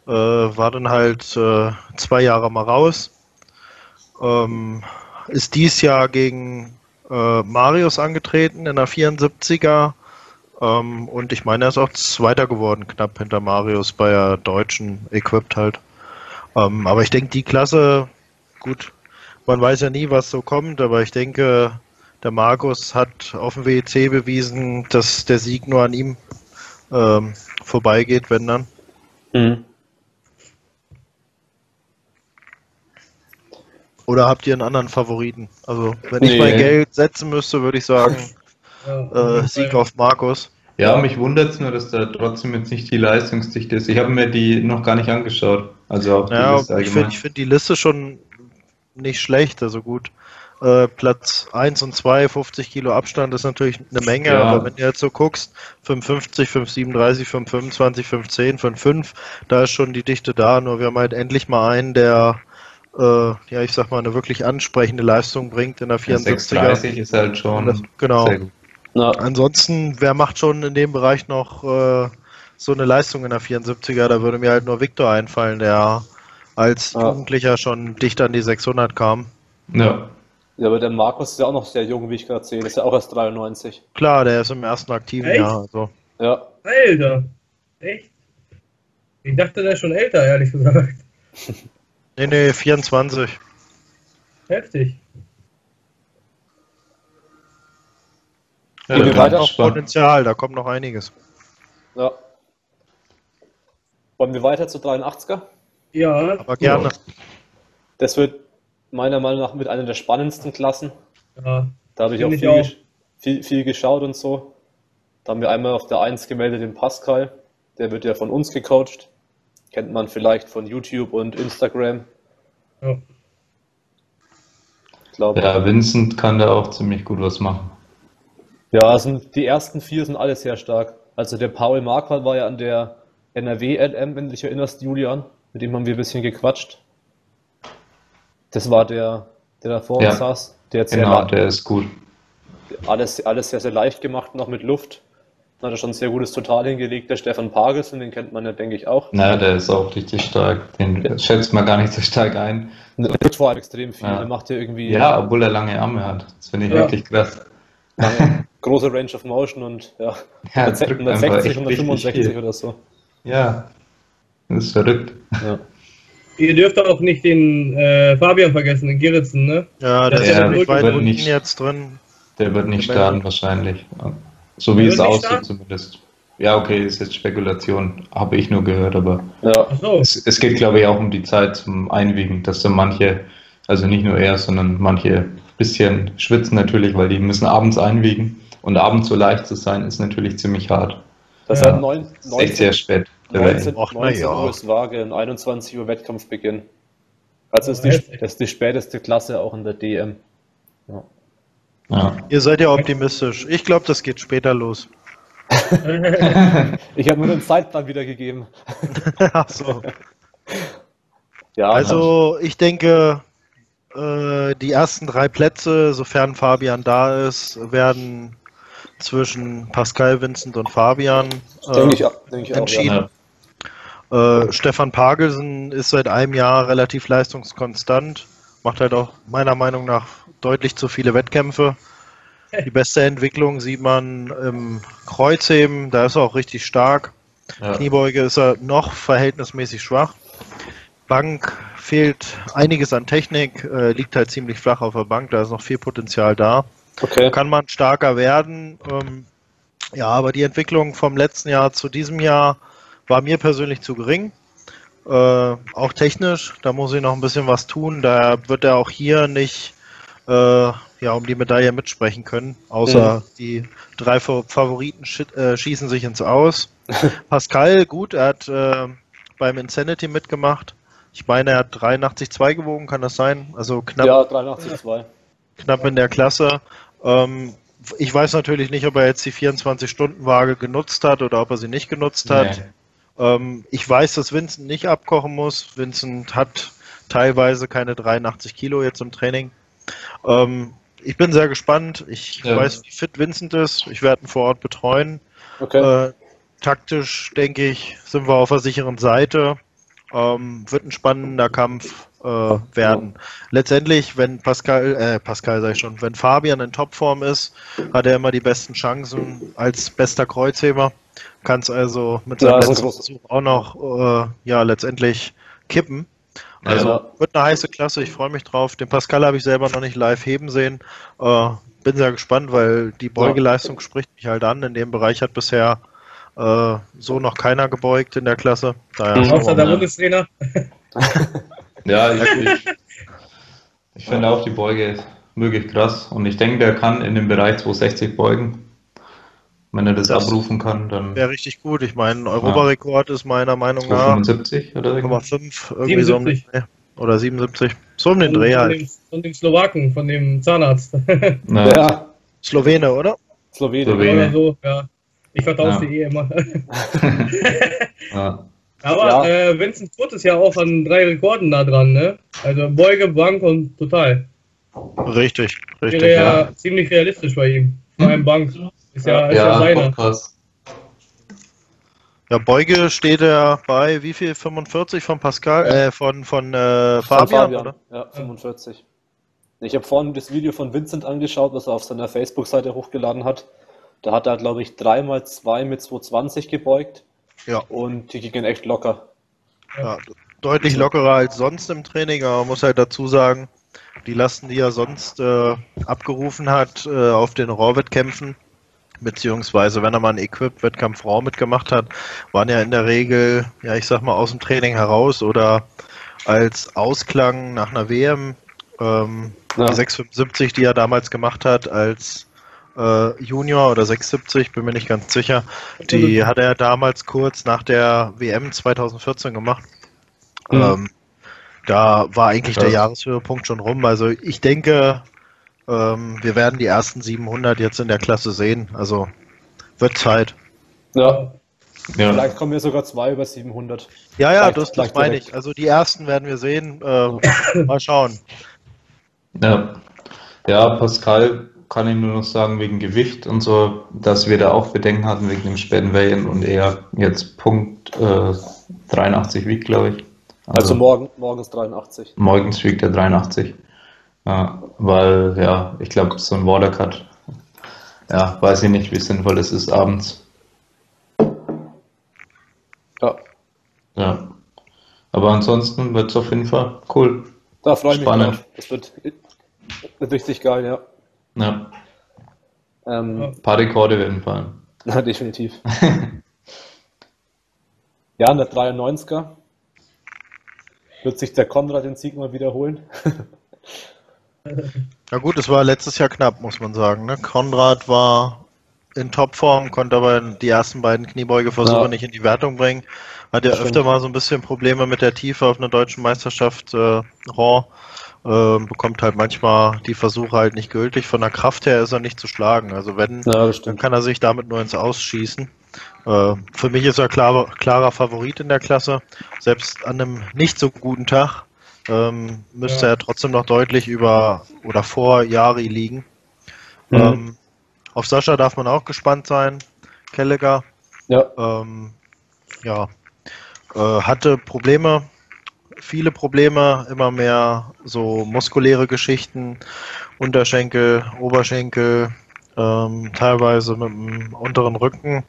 Äh, war dann halt äh, zwei Jahre mal raus. Ähm, ist dies Jahr gegen äh, Marius angetreten in der 74er. Ähm, und ich meine, er ist auch Zweiter geworden, knapp hinter Marius bei der deutschen Equipped halt. Ähm, aber ich denke, die Klasse, gut, man weiß ja nie, was so kommt, aber ich denke, der Markus hat auf dem WEC bewiesen, dass der Sieg nur an ihm ähm, vorbeigeht, wenn dann. Mhm. Oder habt ihr einen anderen Favoriten? Also, wenn nee. ich mein Geld setzen müsste, würde ich sagen, äh, Sieg auf Markus. Ja, mich wundert es nur, dass da trotzdem jetzt nicht die Leistungsdichte ist. Ich habe mir die noch gar nicht angeschaut. Also auch ja, ich finde find die Liste schon nicht schlecht, also gut. Äh, Platz 1 und 2, 50 Kilo Abstand ist natürlich eine Menge, ja. aber wenn du jetzt so guckst, 550, 537, 525, 510, 55, da ist schon die Dichte da, nur wir haben halt endlich mal einen, der äh, ja, ich sag mal, eine wirklich ansprechende Leistung bringt in der 74er. 630 ist halt schon das, genau. sehr gut. Ja. Ansonsten, wer macht schon in dem Bereich noch äh, so eine Leistung in der 74er? Da würde mir halt nur Victor einfallen, der als ja. Jugendlicher schon dicht an die 600 kam. Ja. Ja, aber der Markus ist ja auch noch sehr jung, wie ich gerade sehe. Der ist ja auch erst 93. Klar, der ist im ersten aktiven Echt? Jahr. Also. Ja. Alter. Echt? Ich dachte, der ist schon älter, ehrlich gesagt. nee, nee, 24. Heftig. Ja, da kommt noch Potenzial, da kommt noch einiges. Ja. Wollen wir weiter zu 83er? Ja. Aber gerne. Das wird meiner Meinung nach mit einer der spannendsten Klassen. Ja. Da habe ich auch, viel, auch. Viel, viel, geschaut und so. Da haben wir einmal auf der 1 gemeldet den Pascal. Der wird ja von uns gecoacht. Kennt man vielleicht von YouTube und Instagram. Ja. Glaube, ja, Vincent kann da auch ziemlich gut was machen. Ja, also die ersten vier sind alle sehr stark. Also der Paul Marquardt war ja an der NRW-LM, wenn du dich erinnerst, Julian. Mit dem haben wir ein bisschen gequatscht. Das war der, der da vor ja, uns saß. Der genau, der ist gut. Alles, alles sehr, sehr leicht gemacht, noch mit Luft. Hat er schon ein sehr gutes Total hingelegt. Der Stefan Pagelsen, den kennt man ja, denke ich, auch. Na, der ist auch richtig stark. Den ja. schätzt man gar nicht so stark ein. Der tut vor extrem viel. Ja. Der macht ja irgendwie. Ja, obwohl er lange Arme hat. Das finde ich ja. wirklich krass. Lange, große Range of Motion und ja, ja 160, 165 oder so. Ja, das ist verrückt. Ja. Ihr dürft auch nicht den äh, Fabian vergessen, den Geritzen, ne? Ja, der, der ist ja nicht weit unten nicht, jetzt drin. Der wird nicht starten wahrscheinlich. So wie es aussieht zumindest. Ja, okay, ist jetzt Spekulation, habe ich nur gehört, aber ja. so. es, es, geht, glaube ich, auch um die Zeit zum Einwiegen, dass dann manche, also nicht nur er, sondern manche bisschen schwitzen natürlich, weil die müssen abends einwiegen und abends so leicht zu sein, ist natürlich ziemlich hart. Das ja. hat 9, 19, echt sehr spät. 19, 19 ja. Uhr ist Waage und 21 Uhr Wettkampfbeginn. Also ist die, das ist die späteste Klasse auch in der DM. Ja. Ja. Ihr seid ja optimistisch. Ich glaube, das geht später los. ich habe nur den Zeitplan wiedergegeben. Ach so. Ja, also ich denke, äh, die ersten drei Plätze, sofern Fabian da ist, werden zwischen Pascal, Vincent und Fabian äh, ich, ich entschieden. Auch, ja. Äh, Stefan Pagelsen ist seit einem Jahr relativ leistungskonstant, macht halt auch meiner Meinung nach deutlich zu viele Wettkämpfe. Die beste Entwicklung sieht man im Kreuzheben, da ist er auch richtig stark. Ja. Kniebeuge ist er noch verhältnismäßig schwach. Bank fehlt einiges an Technik, äh, liegt halt ziemlich flach auf der Bank, da ist noch viel Potenzial da. Okay. Kann man starker werden. Ähm, ja, aber die Entwicklung vom letzten Jahr zu diesem Jahr war mir persönlich zu gering. Äh, auch technisch, da muss ich noch ein bisschen was tun. Da wird er auch hier nicht äh, ja, um die Medaille mitsprechen können, außer mhm. die drei Favoriten äh, schießen sich ins Aus. Pascal, gut, er hat äh, beim Insanity mitgemacht. Ich meine, er hat 83,2 gewogen, kann das sein? Also knapp. Ja, 83,2. Knapp in der Klasse. Ähm, ich weiß natürlich nicht, ob er jetzt die 24-Stunden-Waage genutzt hat oder ob er sie nicht genutzt hat. Nee. Ähm, ich weiß, dass Vincent nicht abkochen muss. Vincent hat teilweise keine 83 Kilo jetzt im Training. Ähm, ich bin sehr gespannt. Ich ja. weiß, wie fit Vincent ist. Ich werde ihn vor Ort betreuen. Okay. Äh, taktisch, denke ich, sind wir auf der sicheren Seite. Ähm, wird ein spannender Kampf äh, werden. Letztendlich, wenn Pascal, äh, Pascal sag ich schon, wenn Fabian in Topform ist, hat er immer die besten Chancen als bester Kreuzheber. Kann es also mit seinem Ja, ist letzten Versuch auch noch äh, ja, letztendlich kippen. Also Ja. wird eine heiße Klasse, ich freue mich drauf. Den Pascal habe ich selber noch nicht live heben sehen. Äh, bin sehr gespannt, weil die Beugeleistung spricht mich halt an. In dem Bereich hat bisher äh, so noch keiner gebeugt in der Klasse. Daher Mhm. Außer der. Bundestrainer. Ja, ich, ich, ich finde auch die Beuge wirklich krass und ich denke, der kann in dem Bereich 260 beugen. Wenn er das, Das abrufen kann, dann Wäre richtig gut. Ich meine, Europarekord ist meiner Meinung nach 275 oder so. 0,5 irgendwie so um den 77. Dreh. oder 77. So um den Von, Dreh von, halt. dem, von dem Slowaken, von dem Zahnarzt. Na, Ja, Slowene, oder? Slowenien. Slowenien. Oder so, ja. Ich vertausche Ja. die eh immer. ja. Aber Ja. äh, Vincent Furt ist ja auch an drei Rekorden da dran, ne? Also Beuge, Bank und Total. Richtig, richtig. Wäre ja, ja. ziemlich realistisch bei ihm. Allem Bank. Ist ja, ist ja, Ja, seiner. voll krass. Ja, Beuge steht er bei wie viel? 45 von Pascal, äh, von, von äh, Von Fabian, oder? Ja, 45. Ich habe vorhin das Video von Vincent angeschaut, was er auf seiner Facebook-Seite hochgeladen hat. Da hat er, glaube ich, 3x2 mit 220 gebeugt Ja. und die gingen echt locker. Ja, deutlich lockerer als sonst im Training, aber man muss halt dazu sagen, die Lasten, die er sonst äh, abgerufen hat äh, auf den Raw-Wettkämpfen, beziehungsweise wenn er mal einen Equip-Wettkampf Raw mitgemacht hat, waren ja in der Regel, ja ich sag mal, aus dem Training heraus oder als Ausklang nach einer WM. Ähm, Ja. Die 675, die er damals gemacht hat als äh, Junior oder 670, bin mir nicht ganz sicher, die hat er damals kurz nach der WM 2014 gemacht. Mhm. Ähm, da war eigentlich der. Jahreshöhepunkt schon rum. Also ich denke, ähm, wir werden die ersten 700 jetzt in der Klasse sehen. Also wird Zeit. Ja, Ja. vielleicht kommen wir sogar zwei über 700. Ja, ja, Vielleicht- das, das meine direkt. ich. Also die ersten werden wir sehen. Äh, mal schauen. Ja. ja, Pascal kann ich nur noch sagen, wegen Gewicht und so, dass wir da auch Bedenken hatten wegen dem späten Weighen und er jetzt Punkt äh, 83 wiegt, glaube ich. Also morgen, morgens 83. morgens wiegt er 83. Ja, weil, ja, ich glaube, so ein Watercut, ja, weiß ich nicht, wie sinnvoll es ist abends. Ja, Ja. Aber ansonsten wird es auf jeden Fall cool. da freue ich mich Spannend. drauf. Das wird, wird richtig geil, ja. Ja. Ähm. Ein paar Rekorde werden fallen. Definitiv. ja, in der 93er wird sich der Konrad den Sieg mal wiederholen. Ja gut, es war letztes Jahr knapp, muss man sagen. Ne? Konrad war in Topform, konnte aber die ersten beiden Kniebeugeversuche Ja. nicht in die Wertung bringen. Hat ja öfter mal so ein bisschen Probleme mit der Tiefe auf einer deutschen Meisterschaft äh, Raw. Ähm, bekommt halt manchmal die Versuche halt nicht gültig. Von der Kraft her ist er nicht zu schlagen. Also wenn, Ja, dann kann er sich damit nur ins Ausschießen. Äh, für mich ist er klar, klarer Favorit in der Klasse. Selbst an einem nicht so guten Tag ähm, müsste Ja. er trotzdem noch deutlich über oder vor Jari liegen. Mhm. Ähm, auf Sascha darf man auch gespannt sein. Kelleger, Ja, ähm, ja, äh, hatte Probleme, viele Probleme, immer mehr so muskuläre Geschichten, Unterschenkel, Oberschenkel, ähm, teilweise mit dem unteren Rücken.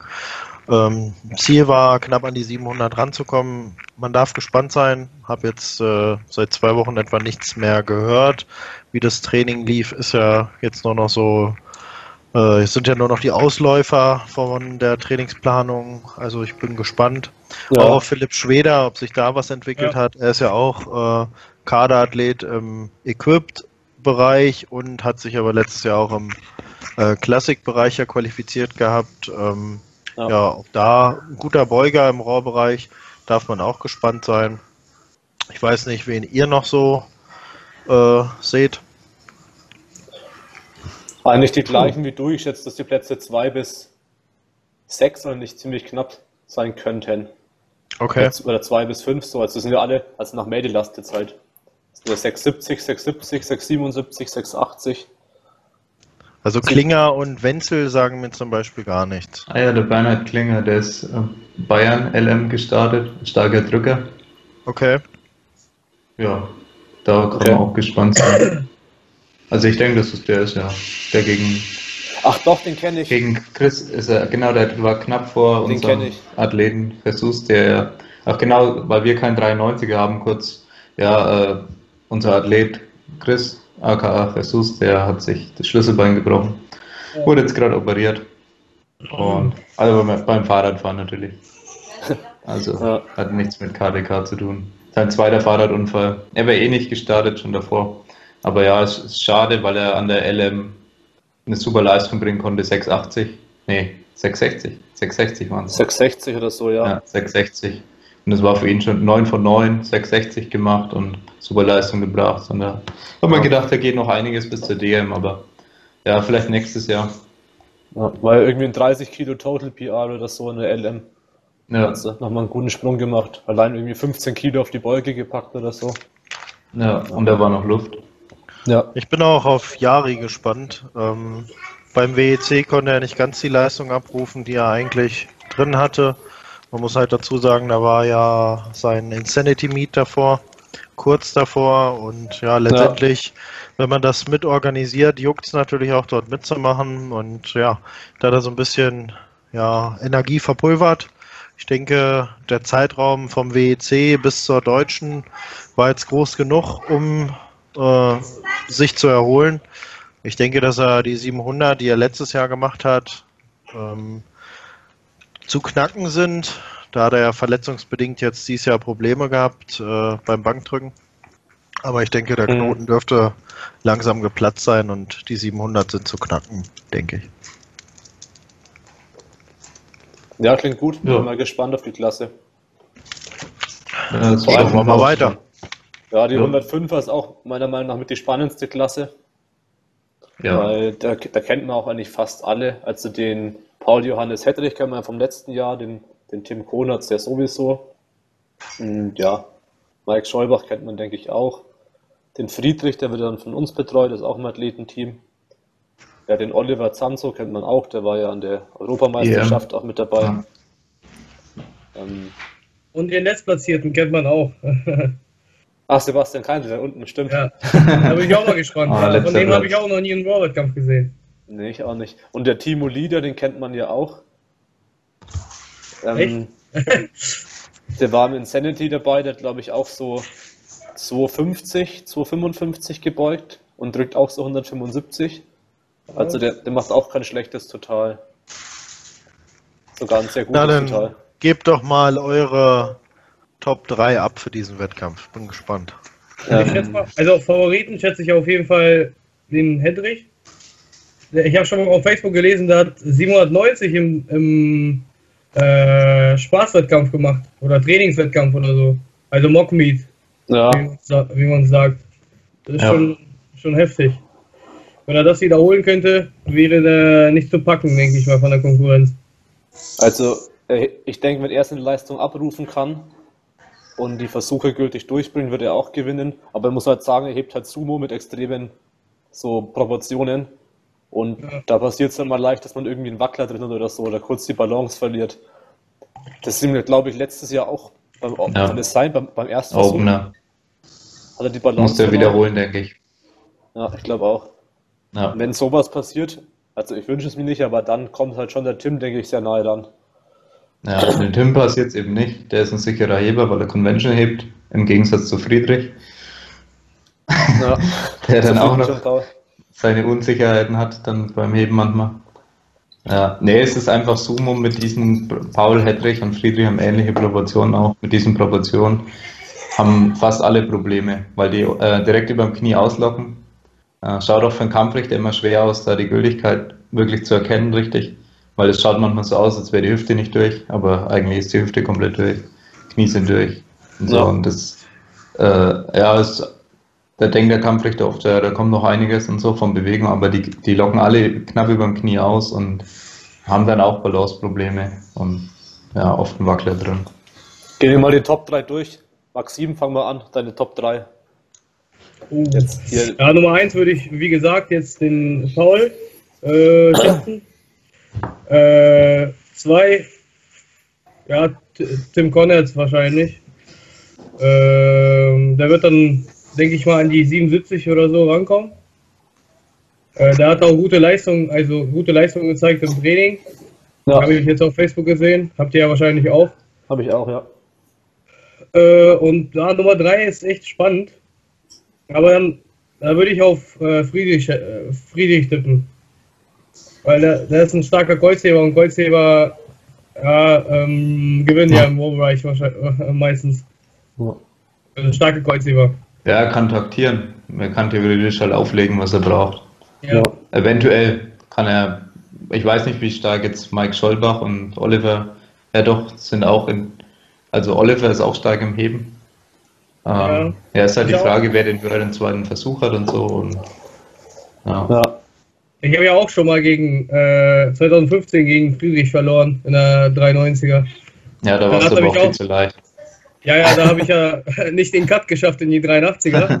Ähm, Ziel war, knapp an die 700 ranzukommen. Man darf gespannt sein. Habe jetzt äh, seit zwei Wochen etwa nichts mehr gehört. Wie das Training lief, ist ja jetzt nur noch so äh, es sind ja nur noch die Ausläufer von der Trainingsplanung. Also ich bin gespannt. ja. Auch Philipp Schweder, ob sich da was entwickelt Ja. hat. Er ist ja auch äh, Kaderathlet im Equipped-Bereich und hat sich aber letztes Jahr auch im äh, Classic-Bereich ja qualifiziert gehabt. Ähm, Ja. ja. auch da ein guter Beuger im Raw-Bereich. Darf man auch gespannt sein. Ich weiß nicht, wen ihr noch so äh, seht. Eigentlich die gleichen wie du. Ich schätze, dass die Plätze 2 bis 6 eigentlich ziemlich knapp sein könnten. Okay. Oder 2 bis 5 so. Also das sind ja alle, also nach jetzt halt. Das sind ja 670, 670, 677, 680. Also Klinger und Wenzel sagen mir zum Beispiel gar nichts. Ah ja, der Bernhard Klinger, der ist äh, Bayern LM gestartet, starker Drücker. Okay. Ja, da kann Okay. man auch gespannt sein. Also ich denke, dass es der ist, ja. Der gegen, Ach doch, den kenne ich. gegen Chris ist er, genau, der war knapp vor Den unserem. Athleten Jesus, der, ach genau, weil wir keinen 93er haben, kurz, ja, äh, unser Athlet Chris, aka Jesus, der hat sich das Schlüsselbein gebrochen. Wurde jetzt gerade operiert. Und, also beim, beim Fahrradfahren natürlich. Also Ja. hat nichts mit KDK zu tun. Sein zweiter Fahrradunfall. Er wäre eh nicht gestartet schon davor. Aber ja, es ist schade, weil er an der LM eine super Leistung bringen konnte. 680. Nee, 660. 660 waren es. 660 oder so, ja. Ja, 660. Und das war für ihn schon 9 von 9, 660 gemacht und super Leistung gebracht. Und da hat man gedacht, da geht noch einiges bis zur DM, aber ja, vielleicht nächstes Jahr. ja. War ja irgendwie ein 30 Kilo Total PR oder so in der LM. Ja, Hat nochmal einen guten Sprung gemacht. Allein irgendwie 15 Kilo auf die Beuge gepackt oder so. ja, und da war noch Luft. Ja. Ich bin auch auf Jari gespannt. Ähm, beim WEC konnte er nicht ganz die Leistung abrufen, die er eigentlich drin hatte. Man muss halt dazu sagen, da war ja sein Insanity Meet davor, kurz davor und ja, letztendlich, wenn man das mitorganisiert, juckt es natürlich auch dort mitzumachen und ja, da hat er so ein bisschen ja, Energie verpulvert. Ich denke, der Zeitraum vom WEC bis zur Deutschen war jetzt groß genug, um äh, sich zu erholen. Ich denke, dass er die 700, die er letztes Jahr gemacht hat, ähm, zu knacken sind. Da hat er ja verletzungsbedingt jetzt dieses Jahr Probleme gehabt äh, beim Bankdrücken. Aber ich denke, der Mhm. Knoten dürfte langsam geplatzt sein und die 700 sind zu knacken, denke ich. Ja, klingt gut. Bin Ja. mal gespannt auf die Klasse. Ja, das Vor allem wir noch- weiter. Ja, die Ja. 105er ist auch meiner Meinung nach mit die spannendste Klasse, Ja, weil da, da kennt man auch eigentlich fast alle. Also den Paul Johannes Hettrich kennt man vom letzten Jahr, den, den Tim Konatz, der sowieso. Und ja, Mike Scheubach kennt man, denke ich, auch. Den Friedrich, der wird dann von uns betreut, ist auch im Athletenteam. Ja, den Oliver Zanzo kennt man auch, der war ja an der Europameisterschaft auch mit dabei. Ja. Ähm, Und den Letztplatzierten kennt man auch. ach, Sebastian Keindl, der unten, stimmt. ja, da bin ich auch mal gespannt. Ah, Von dem habe ich auch noch nie einen Raw-Wettkampf gesehen. Nee, ich auch nicht. Und der Timo Lieder, den kennt man ja auch. Ähm, der war im Insanity dabei, der hat glaube ich auch so 250, 255 gebeugt und drückt auch so 175. Also der, der macht auch kein schlechtes Total. Sogar ein sehr gutes Na dann Total. gebt doch mal eure Top 3 ab für diesen Wettkampf. Bin gespannt. Schätze mal, also Favoriten schätze ich auf jeden Fall den Hendrich. Der- Ich habe schon mal auf Facebook gelesen, der hat 790 im, im äh, Spaßwettkampf gemacht oder Trainingswettkampf oder so. Also Mockmeet, Ja, wie, man sa- wie man sagt. Das ist Ja. schon, schon heftig. Wenn er das wiederholen könnte, wäre der nicht zu packen, denke ich mal, von der Konkurrenz. also äh, ich denke, wenn er seine Leistung abrufen kann und die Versuche gültig durchbringen, wird er auch gewinnen. Aber er muss halt sagen, er hebt halt Sumo mit extremen so Proportionen. Und Ja. da passiert es dann mal leicht, dass man irgendwie einen Wackler drin hat oder so oder kurz die Balance verliert. Das sind wir, glaube ich, letztes Jahr auch beim, Ja. sein, beim, beim ersten Versuch Opener. hat er die Balance Muss der verloren. wiederholen, denke ich. Ja, ich glaube auch. Ja. Wenn sowas passiert, also ich wünsche es mir nicht, aber dann kommt halt schon der Tim, denke ich, sehr nahe dran. Ja, den Tim passiert es eben nicht. Der ist ein sicherer Heber, weil er Convention hebt, im Gegensatz zu Friedrich, Ja, der dann auch noch seine Unsicherheiten hat, dann beim Heben manchmal. Ja, nee, es ist einfach Sumo mit diesen, Paul, Hedrich und Friedrich haben ähnliche Proportionen auch, mit diesen Proportionen haben fast alle Probleme, weil die äh, direkt über dem Knie auslocken. Äh, schaut auch für einen Kampfrichter immer schwer aus, da die Gültigkeit wirklich zu erkennen, richtig, weil es schaut manchmal so aus, als wäre die Hüfte nicht durch, aber eigentlich ist die Hüfte komplett durch, Knie sind durch und so Ja. und das, äh, ja, ist da denkt der Kampfrichter oft, ja, da kommt noch einiges und so von Bewegung, aber die, die locken alle knapp über dem Knie aus und haben dann auch Balanceprobleme und ja, oft einen Wackler drin. Gehen wir mal die Top 3 durch. Maxim, fang mal an, deine Top 3. Uh. Jetzt hier, Ja, Nummer eins würde ich, wie gesagt, jetzt den Paul äh, setzen. Äh, zwei, ja, Tim Connertz wahrscheinlich. Ähm, der wird dann, denke ich mal, an die 77 oder so rankommen. Äh, der hat auch gute Leistung, also gute Leistung gezeigt im Training. Ja, Habe ich jetzt auf Facebook gesehen. Habt ihr ja wahrscheinlich auch. habe ich auch, ja. Äh, und ja, Nummer 3 ist echt spannend. Aber dann da würde ich auf äh, Friedrich, äh, Friedrich tippen. Weil der, der ist ein starker Kreuzheber und Kreuzheber ja, ähm, gewinnen ja im Warbereich wahrscheinlich äh, meistens. Ja. Also starke Kreuzheber. Ja, er kann taktieren. Er kann theoretisch halt auflegen, was er braucht. Ja. Ja. Eventuell kann er, ich weiß nicht, wie stark jetzt Mike Schollbach und Oliver, ja doch, sind auch in, also Oliver ist auch stark im Heben. Ähm, Ja. ja. ist halt die Ich auch. Frage, wer den, wer den zweiten Versuch hat und so. Und, ja. Ja. Ich habe ja auch schon mal gegen äh, 2015 gegen Friedrich verloren in der 390er. ja, da Da war es hat er aber auch viel zu leicht. Ja, ja, da habe ich ja nicht den Cut geschafft in die 83er.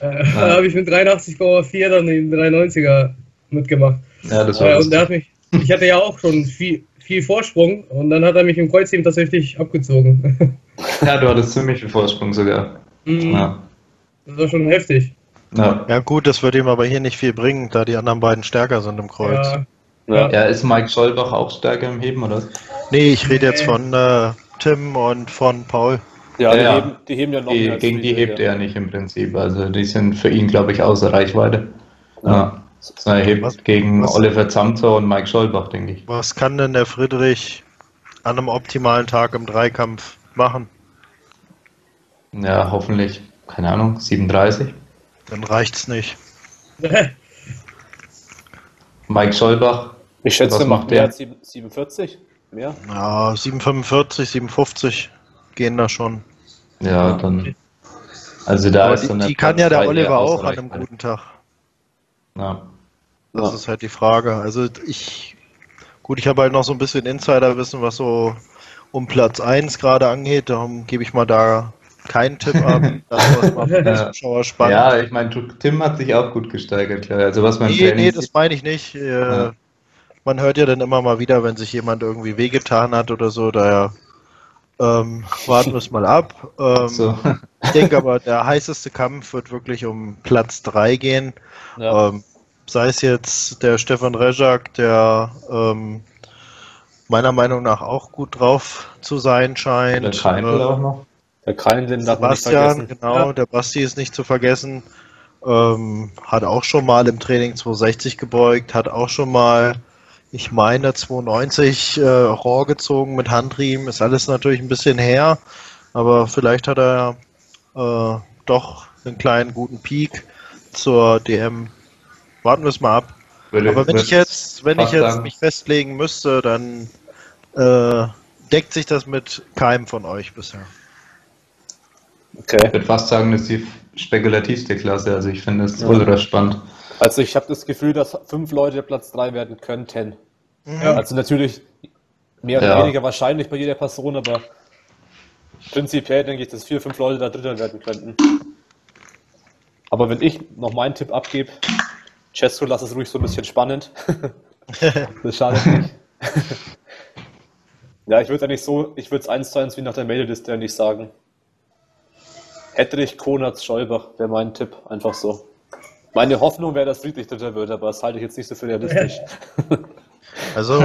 äh, da habe ich mit 83,4 dann den 390er mitgemacht. Ja, das war Äh, und der hat mich, ich hatte ja auch schon viel, viel Vorsprung und dann hat er mich im Kreuzheben tatsächlich abgezogen. Ja, du hattest ziemlich viel Vorsprung sogar. Mhm, Ja. Das war schon heftig. Ja. Ja gut, das wird ihm aber hier nicht viel bringen, da die anderen beiden stärker sind im Kreuz. Ja, Ja. ja, ist Mike Schollbach auch stärker im Heben, oder? Nee, ich rede jetzt von äh, Tim und von Paul. Ja, die, Ja, ja. Heben, die heben ja noch Die, gegen die hebt ja. er nicht im Prinzip. Also die sind für ihn, glaube ich, außer Reichweite. Ja. Er hebt Was- gegen was- Oliver Zamter und Mike Schollbach, denke ich. Was kann denn der Friedrich an einem optimalen Tag im Dreikampf machen? Ja, hoffentlich, keine Ahnung, 37. Dann reicht's nicht. Mike Schollbach, Ich schätze, Was der macht der? mehr als sieben- 47. Mehr? Ja, 745, 750 gehen da schon. ja, dann. Also da Aber ist dann die, die kann ja der Oliver auch an einem guten Tag. Ja. Das Ja. ist halt die Frage. Also ich, gut, ich habe halt noch so ein bisschen Insiderwissen, was so um Platz 1 gerade angeht. Darum gebe ich mal da keinen Tipp ab. Das war für die Ja. Zuschauer spannend. ja, ich meine, Tim hat sich auch gut gesteigert, klar. Also was man nee, Training nee, das meine ich nicht. Äh, Ja. Man hört ja dann immer mal wieder, wenn sich jemand irgendwie wehgetan hat oder so. Daher ähm, warten wir es mal ab. Ähm, so. Ich denke aber, der heißeste Kampf wird wirklich um Platz 3 gehen. Ja. Ähm, sei es jetzt der Stefan Rezak, der ähm, meiner Meinung nach auch gut drauf zu sein scheint. Der Keindl Äh, auch noch. Der Keinen darf man nicht vergessen. genau, Ja. der Basti ist nicht zu vergessen. Ähm, hat auch schon mal im Training 260 gebeugt, hat auch schon mal, ich meine, 290 äh, Rohr gezogen mit Handriemen. Ist alles natürlich ein bisschen her, aber vielleicht hat er äh, doch einen kleinen guten Peak zur DM. Warten wir es mal ab. Würde- Aber wenn ich jetzt, wenn ich jetzt mich festlegen müsste, dann äh, deckt sich das mit keinem von euch bisher. Okay. Ich würde fast sagen, das ist die spekulativste Klasse. Also ich finde es Ja. ultra spannend. Also ich habe das Gefühl, dass fünf Leute Platz 3 werden könnten. Ja. Also natürlich mehr oder Ja. weniger wahrscheinlich bei jeder Person, aber prinzipiell denke ich, dass vier, fünf Leute da Dritter werden könnten. Aber wenn ich noch meinen Tipp abgebe, Cesko, lass es ruhig so ein bisschen spannend. das schadet nicht. ja, ich würde eigentlich so, ich würde es eins zu eins wie nach der Meldeliste nicht sagen. Hedrich, Konatz, Scholbach wäre mein Tipp, einfach so. Meine Hoffnung wäre, dass Friedrich Dritter wird, aber das halte ich jetzt nicht so für realistisch. Also,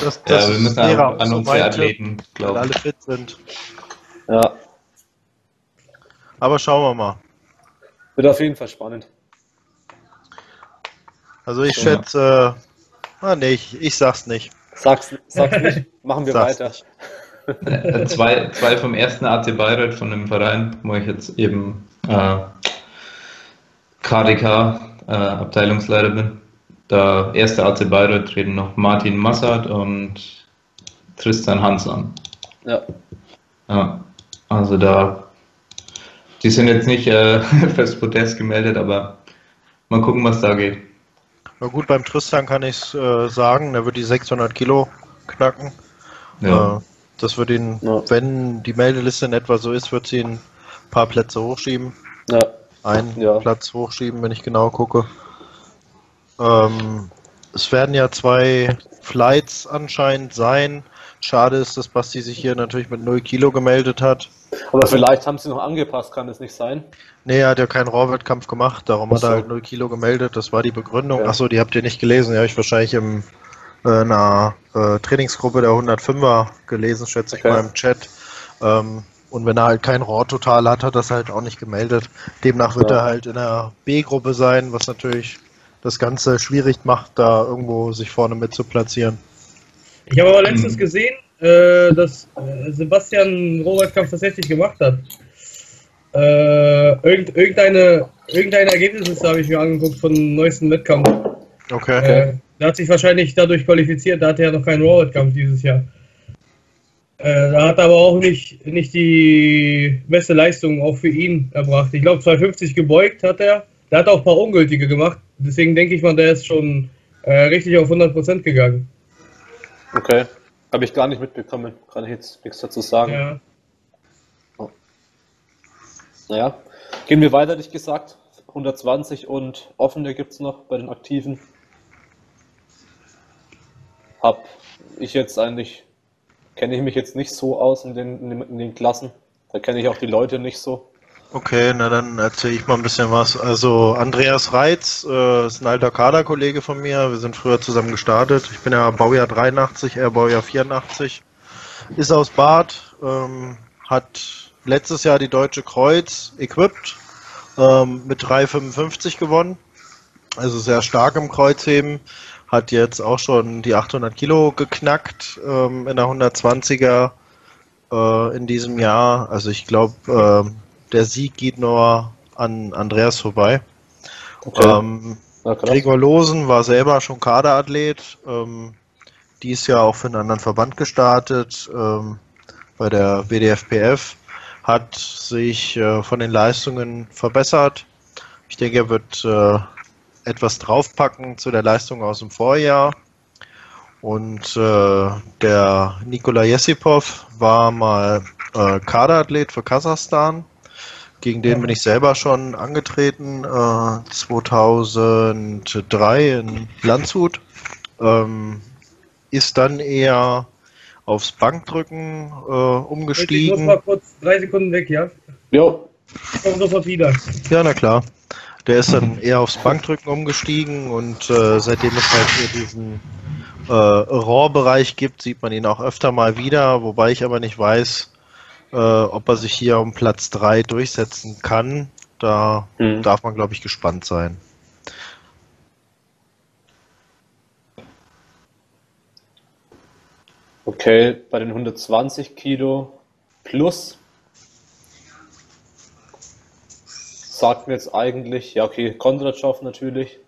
das, das ja, wir müssen wäre an, auch an so unsere Athleten wenn glauben. alle fit sind. ja, Aber schauen wir mal. wird auf jeden Fall spannend. Also ich Ja. schätze, äh, ah nee, ich, ich sag's nicht. Sag's, sag's nicht, machen wir Sag's weiter. nicht. Äh, zwei, zwei vom ersten AC Bayreuth von dem Verein, wo ich jetzt eben äh, KDK äh, Abteilungsleiter bin. Der erste AC Bayreuth treten noch Martin Massad und Tristan Hans an. Ja, Ja, also da, die sind jetzt nicht äh, fürs Podest gemeldet, aber mal gucken, was da geht. Na gut, beim Tristan kann ich äh, sagen, der wird die 600 Kilo knacken. Ja. Äh, das wird ihn, Ja. wenn die Meldeliste in etwa so ist, wird sie ihn ein paar Plätze hochschieben. ja, Einen Ja. Platz hochschieben, wenn ich genau gucke. Ähm, es werden ja zwei Flights anscheinend sein. Schade ist, dass Basti sich hier natürlich mit 0 Kilo gemeldet hat. Aber vielleicht haben sie noch angepasst, kann es nicht sein? Nee, er hat ja keinen Raw-Wettkampf gemacht, darum hat Ach so. er halt 0 Kilo gemeldet. Das war die Begründung. Ja. Achso, die habt ihr nicht gelesen. Die habe ich wahrscheinlich im, einer äh, Trainingsgruppe der 105er gelesen, schätze ich Okay. mal im Chat. Ähm, und wenn er halt kein Raw-Total hat, hat er das halt auch nicht gemeldet. Demnach wird Ja. er halt in der B-Gruppe sein, was natürlich das Ganze schwierig macht, da irgendwo sich vorne mit zu platzieren. Ich habe aber letztens gesehen, äh, dass äh, Sebastian einen Rohwettkampf tatsächlich gemacht hat. Äh, irgend, irgendeine, irgendeine Ergebnisliste habe ich mir angeguckt von dem neuesten Wettkampf. Okay. Äh, der hat sich wahrscheinlich dadurch qualifiziert, da hatte er noch keinen Raw-Wettkampf dieses Jahr. Äh, da hat er aber auch nicht, nicht die beste Leistung auch für ihn erbracht. Ich glaube 250 gebeugt hat er. Der hat auch ein paar ungültige gemacht. Deswegen denke ich mal, der ist schon äh, richtig auf 100% gegangen. Okay. Habe ich gar nicht mitbekommen. Kann ich jetzt nichts dazu sagen. Ja. Naja. Gehen wir weiter, hätte ich gesagt. 120 und offene gibt es noch bei den Aktiven. Hab ich jetzt eigentlich, kenne ich mich jetzt nicht so aus in den, in den, in den Klassen. Da kenne ich auch die Leute nicht so. Okay, na dann erzähle ich mal ein bisschen was. Also Andreas Reitz äh, ist ein alter Kaderkollege von mir. Wir sind früher zusammen gestartet. Ich bin ja Baujahr 83, er Baujahr 84. Ist aus Bad, ähm, hat letztes Jahr die Deutsche Kreuz equipped ähm, mit 3,55 gewonnen. Also sehr stark im Kreuzheben. Hat jetzt auch schon die 800 Kilo geknackt ähm, in der 120er äh, in diesem Jahr. Also ich glaube, ähm, der Sieg geht nur an Andreas vorbei. Okay. Ähm. Gregor Losen war selber schon Kaderathlet, ähm, dies Jahr auch für einen anderen Verband gestartet, ähm, bei der WDFPF, hat sich äh, von den Leistungen verbessert. Ich denke, er wird äh, etwas draufpacken zu der Leistung aus dem Vorjahr. Und äh, der Nikola Jesipov war mal äh, Kaderathlet für Kasachstan. Gegen den bin ich selber schon angetreten, äh, 2003 in Landshut. Ähm, ist dann eher aufs Bankdrücken äh, Ich muss umgestiegen. mal kurz drei Sekunden weg, ja? Jo, Ich komme sofort wieder. Ja, na klar. Der ist dann eher aufs Bankdrücken umgestiegen und äh, seitdem es halt hier diesen äh, Raw-Bereich gibt, sieht man ihn auch öfter mal wieder, wobei ich aber nicht weiß, äh, ob er sich hier um Platz 3 durchsetzen kann. Da Hm. darf man, glaube ich, gespannt sein. Okay, bei den 120 Kilo plus sagt mir jetzt eigentlich, ja okay, Kondratschow natürlich,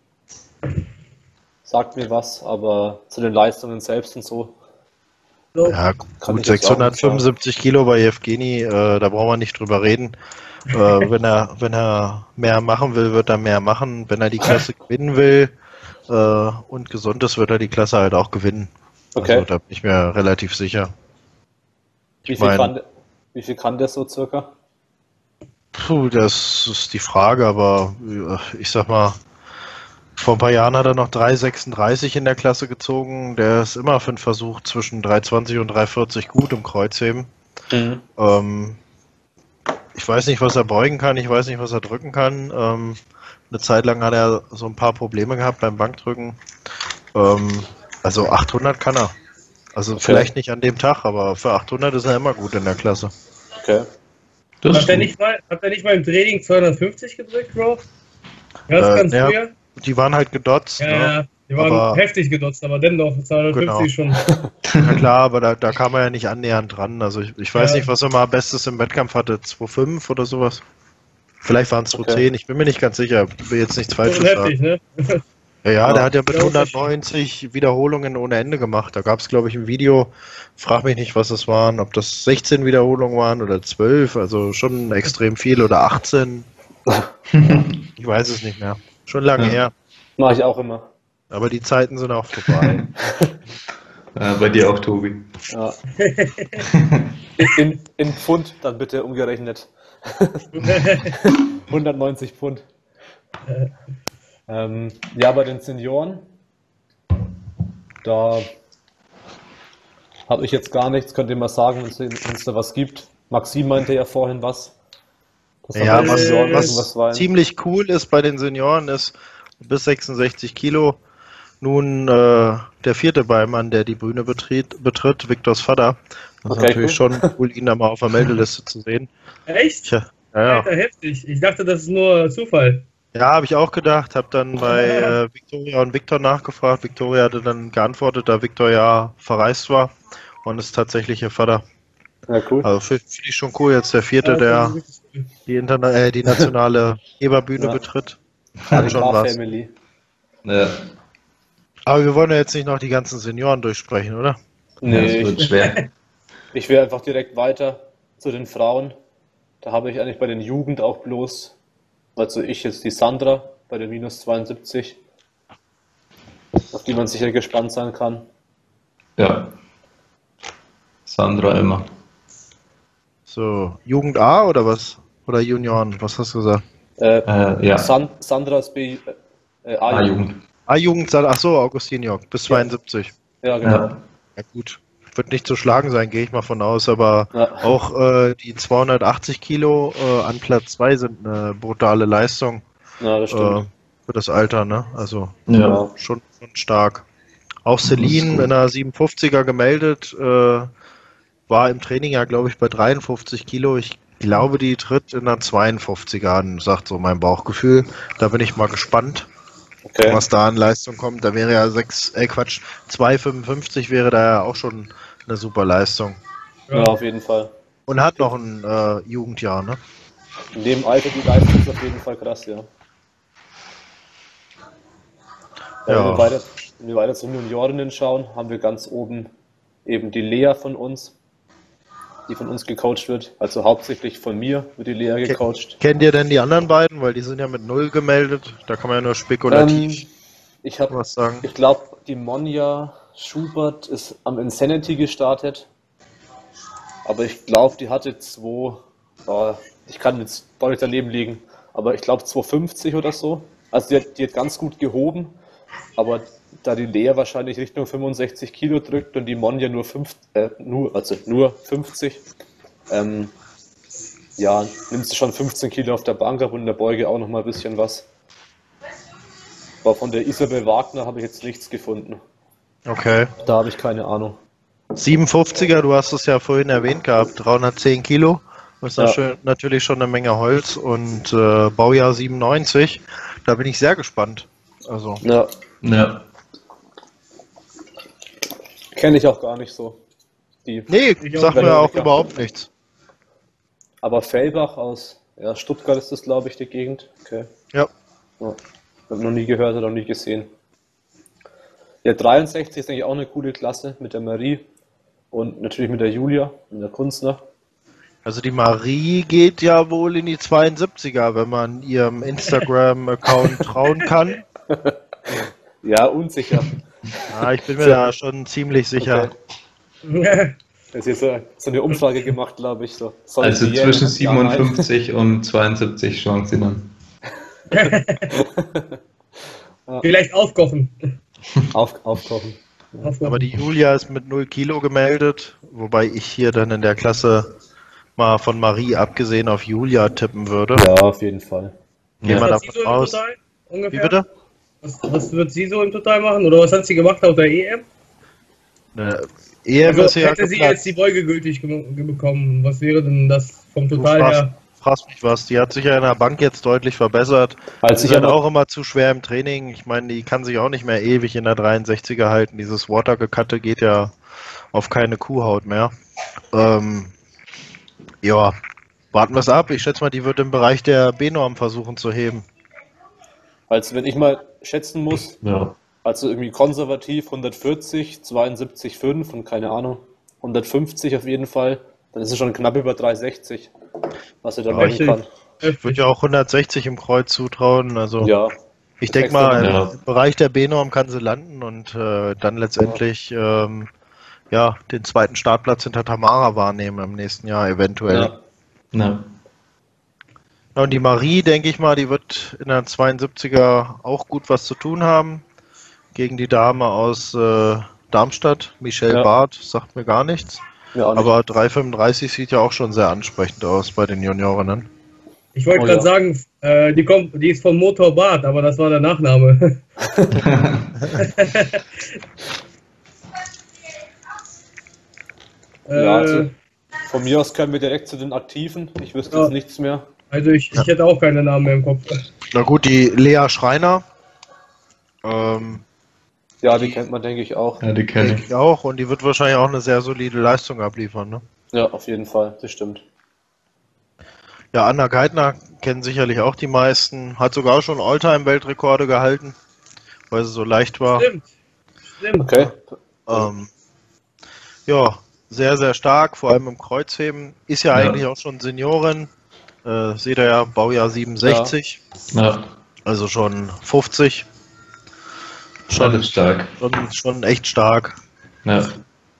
sagt mir was, aber zu den Leistungen selbst und so, Ja, Kann gut, ich jetzt auch nicht 675 Kilo bei Evgeny, äh, da brauchen wir nicht drüber reden. Äh, wenn, er, wenn er mehr machen will, wird er mehr machen. Wenn er die Klasse gewinnen will äh, und gesund ist, wird er die Klasse halt auch gewinnen. Okay. Also da bin ich mir relativ sicher. wie Ich viel, mein- kann, wie viel kann der so circa? Puh, das ist die Frage, aber äh, ich sag mal, vor ein paar Jahren hat er noch 3,36 in der Klasse gezogen. Der ist immer für einen Versuch zwischen 3,20 und 3,40 gut im Kreuzheben. Ähm, ich weiß nicht, was er beugen kann, ich weiß nicht, was er drücken kann. Ähm, eine Zeit lang hat er so ein paar Probleme gehabt beim Bankdrücken. Ähm, also 800 kann er. Also vielleicht nicht an dem Tag, aber für 800 ist er immer gut in der Klasse. Okay. Das Hat ist er nicht mal, hat er nicht mal im Training 250 gedrückt, Bro? Ganz, Äh, ganz ja, früher? Die waren halt gedotzt. Ja, ne? ja, die waren Aber- heftig gedotzt, aber dennoch 250 Genau. schon. Na klar, aber da, da kam er ja nicht annähernd dran. Also ich, ich weiß Ja. nicht, was er mal Bestes im Wettkampf hatte. 2,5 oder sowas. Vielleicht waren es 2,10, Okay. ich bin mir nicht ganz sicher. Will jetzt nichts Falsches Schon sagen. heftig, ne? Ja, ja, Ja. der hat ja mit Ja, 190 Wiederholungen ohne Ende gemacht. Da gab es, glaube ich, ein Video. Frag mich nicht, was das waren. Ob das 16 Wiederholungen waren oder 12. Also schon extrem viel oder 18. Ich weiß es nicht mehr. Schon lange Ja. her. Mache ich auch immer. Aber die Zeiten sind auch vorbei. Äh, bei dir auch, Tobi. Ja. In, in Pfund dann bitte umgerechnet. 190 Pfund. Ähm, ja, bei den Senioren Da habe ich jetzt gar nichts. Könnt ihr mal sagen, wenn es da was gibt? Maxim meinte ja vorhin was. Ja, was, Senioren was, was ziemlich cool ist bei den Senioren ist bis 66 Kilo nun äh, der vierte Beimann, der die Bühne betritt, betritt Viktors Vater. Das okay, ist natürlich cool. schon cool, ihn da mal auf der Meldeliste zu sehen. Echt? Tja, ja, ja. Alter, heftig. Ich dachte, das ist nur Zufall. Ja, habe ich auch gedacht. Habe dann bei äh, Victoria und Victor nachgefragt. Victoria hatte dann geantwortet, da Victor ja verreist war und ist tatsächlich ihr Vater. Ja, cool. Also finde find ich schon cool. Jetzt der vierte, ja, der cool. die, Interna äh, die nationale Heberbühne ja. betritt. Hat schon was. Family. Ja. Aber wir wollen ja jetzt nicht noch die ganzen Senioren durchsprechen, oder? Nee, das wird schwer. Ich will einfach direkt weiter zu den Frauen. Da habe ich eigentlich bei den Jugend auch bloß, also ich jetzt die Sandra bei der minus 72, auf die man sicher gespannt sein kann. Ja. Sandra immer. So, Jugend A oder was? Oder Junioren? Was hast du gesagt? Äh, äh, ja. San Sandra ist B, äh, A-Jugend. A-Jugend, ach so, Augustin Jörg, bis 72. Ja, genau. Ja. ja, gut. Wird nicht zu schlagen sein, gehe ich mal von aus, aber ja. auch äh, die 280 Kilo äh, an Platz 2 sind eine brutale Leistung. Ja, das stimmt. Äh, für das Alter, ne? Also ja. schon, schon stark. Auch Celine in einer 57er gemeldet, äh, war im Training ja, glaube ich, bei 53 Kilo. Ich glaube, die tritt in einer 52er an, sagt so mein Bauchgefühl. Da bin ich mal gespannt, okay. was da an Leistung kommt. Da wäre ja 6, äh Quatsch, 2,55 wäre da ja auch schon eine super Leistung. Ja, auf jeden Fall. Und hat noch ein äh, Jugendjahr, ne? In dem Alter die Leistung ist auf jeden Fall krass, ja. ja. Wenn, wir weiter, wenn wir weiter zu Juniorinnen schauen, haben wir ganz oben eben die Lea von uns, die von uns gecoacht wird. Also hauptsächlich von mir wird die Lea gecoacht. Kennt ihr denn die anderen beiden? Weil die sind ja mit Null gemeldet. Da kann man ja nur spekulativ ähm, ich hab, was sagen. Ich glaube, die Monja Schubert ist am Insanity gestartet. Aber ich glaube, die hatte zwei, oh, ich kann jetzt deutlich daneben liegen, aber ich glaube 250 oder so. Also die hat, die hat ganz gut gehoben, aber da die Lea wahrscheinlich Richtung 65 Kilo drückt und die Monja nur, fünf, äh, nur, also nur 50, ähm, ja, nimmst du schon 15 Kilo auf der Bank ab und in der Beuge auch noch mal ein bisschen was. Aber von der Isabel Wagner habe ich jetzt nichts gefunden. Okay. Da habe ich keine Ahnung. 57er, du hast es ja vorhin erwähnt gehabt, 310 Kilo. Das ist ja. natürlich schon eine Menge Holz und äh, Baujahr 97. Da bin ich sehr gespannt. Also. Ja. ja. Kenne ich auch gar nicht so. Die nee, sagt mir auch überhaupt nichts. Aber Fellbach aus ja, Stuttgart ist das, glaube ich, die Gegend. Okay. Ja. ja. Habe noch nie gehört oder noch nie gesehen. Der 63 ist eigentlich auch eine coole Klasse mit der Marie und natürlich mit der Julia, mit der Kunstner. Also die Marie geht ja wohl in die 72er, wenn man ihrem Instagram-Account trauen kann. ja, unsicher. Ja, ich bin mir so. da schon ziemlich sicher. Okay. Es ist so, so eine Umfrage gemacht, glaube ich. So. also zwischen 57 und 72 Chancen dann. Vielleicht aufkochen. Auf, aufkochen. Aber die Julia ist mit 0 Kilo gemeldet, wobei ich hier dann in der Klasse mal von Marie abgesehen auf Julia tippen würde. Ja, auf jeden Fall. Gehen wir davon aus. Wie bitte? Was, was, wird sie so im Total machen? Oder was hat sie gemacht auf der EM? Ne, EM also, ist ja hätte sie jetzt die Beuge gültig bekommen, was wäre denn das vom Total fragst, her? Fragst mich was. Die hat sich ja in der Bank jetzt deutlich verbessert. Als sie ist auch immer zu schwer im Training. Ich meine, die kann sich auch nicht mehr ewig in der 63er halten. Dieses Watergekatte geht ja auf keine Kuhhaut mehr. Ähm, ja, warten wir es ab. Ich schätze mal, die wird im Bereich der B-Norm versuchen zu heben. Also wenn ich mal schätzen muss, ja. also irgendwie konservativ 140, 72,5 und keine Ahnung, 150 auf jeden Fall, dann ist es schon knapp über 360, was er da ja, machen kann. Ich würde ja auch 160 im Kreuz zutrauen, also ja. ich denke mal, ja. im Bereich der B-Norm kann sie landen und äh, dann letztendlich ja. Ähm, ja, den zweiten Startplatz hinter Tamara wahrnehmen im nächsten Jahr eventuell. Ja. Ja, und die Marie, denke ich mal, die wird in der 72er auch gut was zu tun haben. Gegen die Dame aus äh, Darmstadt. Michel Ja. Barth sagt mir gar nichts. Ja, nicht. Aber 335 sieht ja auch schon sehr ansprechend aus bei den Juniorinnen. Ich wollte Oh, gerade ja. sagen, äh, die, kommt, die ist von Motor Bart, aber das war der Nachname. Ja, äh, also- Von mir aus können wir direkt zu den Aktiven. Ich wüsste Ja. jetzt nichts mehr. Also ich, ich hätte auch keine Namen mehr im Kopf. Na gut, die Lea Schreiner. Ähm, Ja, die kennt man, denke ich, auch. Ja, die kenne denke ich. ich auch. Und die wird wahrscheinlich auch eine sehr solide Leistung abliefern. Ne? Ja, auf jeden Fall, das stimmt. Ja, Anna Geithner kennen sicherlich auch die meisten. Hat sogar schon Alltime-Weltrekorde gehalten, weil sie so leicht war. Stimmt. Stimmt. Okay. Ähm, ja, sehr, sehr stark, vor allem im Kreuzheben. Ist ja, Ja. eigentlich auch schon Seniorin. Äh, seht ihr ja, Baujahr 67, Ja, also schon 50. schon ist stark. schon, schon echt stark. Ja.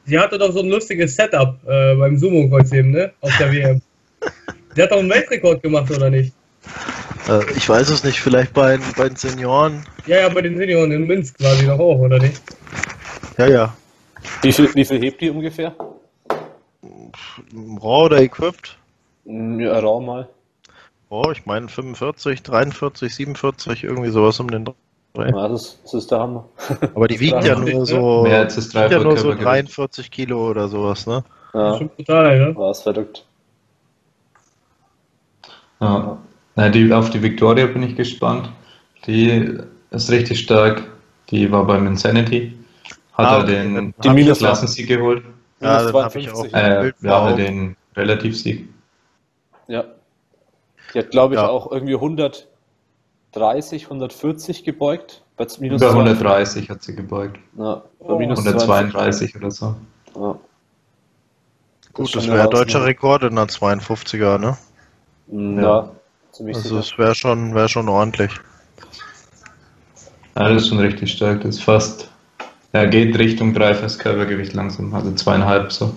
Sie hatte doch so ein lustiges Setup äh, beim Sumo-Kreuzheben, ne? Auf der WM. Sie hat doch einen Weltrekord gemacht, oder nicht? Äh, ich weiß es nicht, vielleicht bei, den- bei den Senioren. Ja, ja, bei den Senioren in Minsk war sie doch auch, oder nicht? Ja, ja. Wie viel, wie viel hebt die ungefähr? Raw oder equipped? Ja, Raum mal. Oh, ich meine 45, 43, 47, irgendwie sowas um den Dreh. Ja, das, ist, das ist der Hammer. Aber die wiegt ja nur so, ja nur so Dreifachkörpergewicht. 43 Kilo oder sowas, ne? Ja, brutal, ne? war es verrückt. Ja. Na, die, auf die Victoria bin ich gespannt. Die ist richtig stark. Die war beim Insanity. Hat Ah, er den Die Hab ich Minus- Klassensieg geholt. Ja, Minus dann hab ich auch. 52. Äh, ja, den Relativsieg. Ja. Die hat, glaube ich, Ja. auch irgendwie 130, 140 gebeugt. Bei minus Über 2. 130 hat sie gebeugt. Ja, bei Oh. minus 132 oder so. 20. Ja. Gut, das eine wäre deutscher. Rekord in der 52er, ne? Hm, Ja. ja. ziemlich Also es wäre schon, wär schon ordentlich. Ja, das ist schon richtig stark. Das ist fast, ja, geht Richtung dreifaches Körpergewicht langsam, also zweieinhalb so.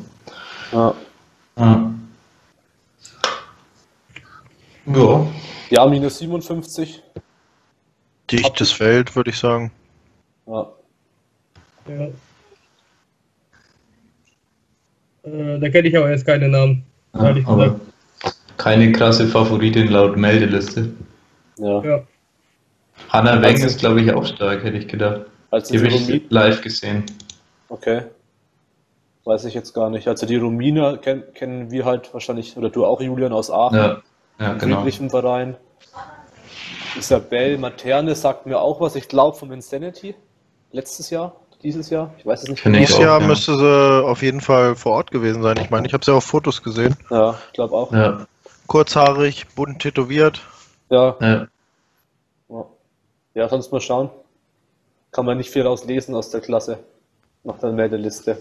Ja. Ja. Ja. ja, minus 57. Dichtes Feld, würde ich sagen. Ja. Ja. Äh, da kenne ich aber jetzt keine Namen. Ehrlich aber keine krasse Favoritin laut Meldeliste. ja. Ja. Hanna Weng Also- ist, glaube ich, auch stark, hätte ich gedacht. Als Die habe ich live gesehen. okay. Weiß ich jetzt gar nicht. Also die Romina ken kennen wir halt wahrscheinlich, oder du auch, Julian, aus Aachen. Ja, ja im genau. friedlichen Verein. Isabel Materne sagt mir auch was, ich glaube vom Insanity. Letztes Jahr, dieses Jahr, ich weiß es nicht. Dieses auch, Jahr ja. müsste sie auf jeden Fall vor Ort gewesen sein. Ich meine, ich habe sie auf Fotos gesehen. Ja, ich glaube auch. Ja, Kurzhaarig, bunt tätowiert. Ja, ja. ja. ja, sonst mal schauen. Kann man nicht viel rauslesen aus der Klasse. Nach der Meldeliste.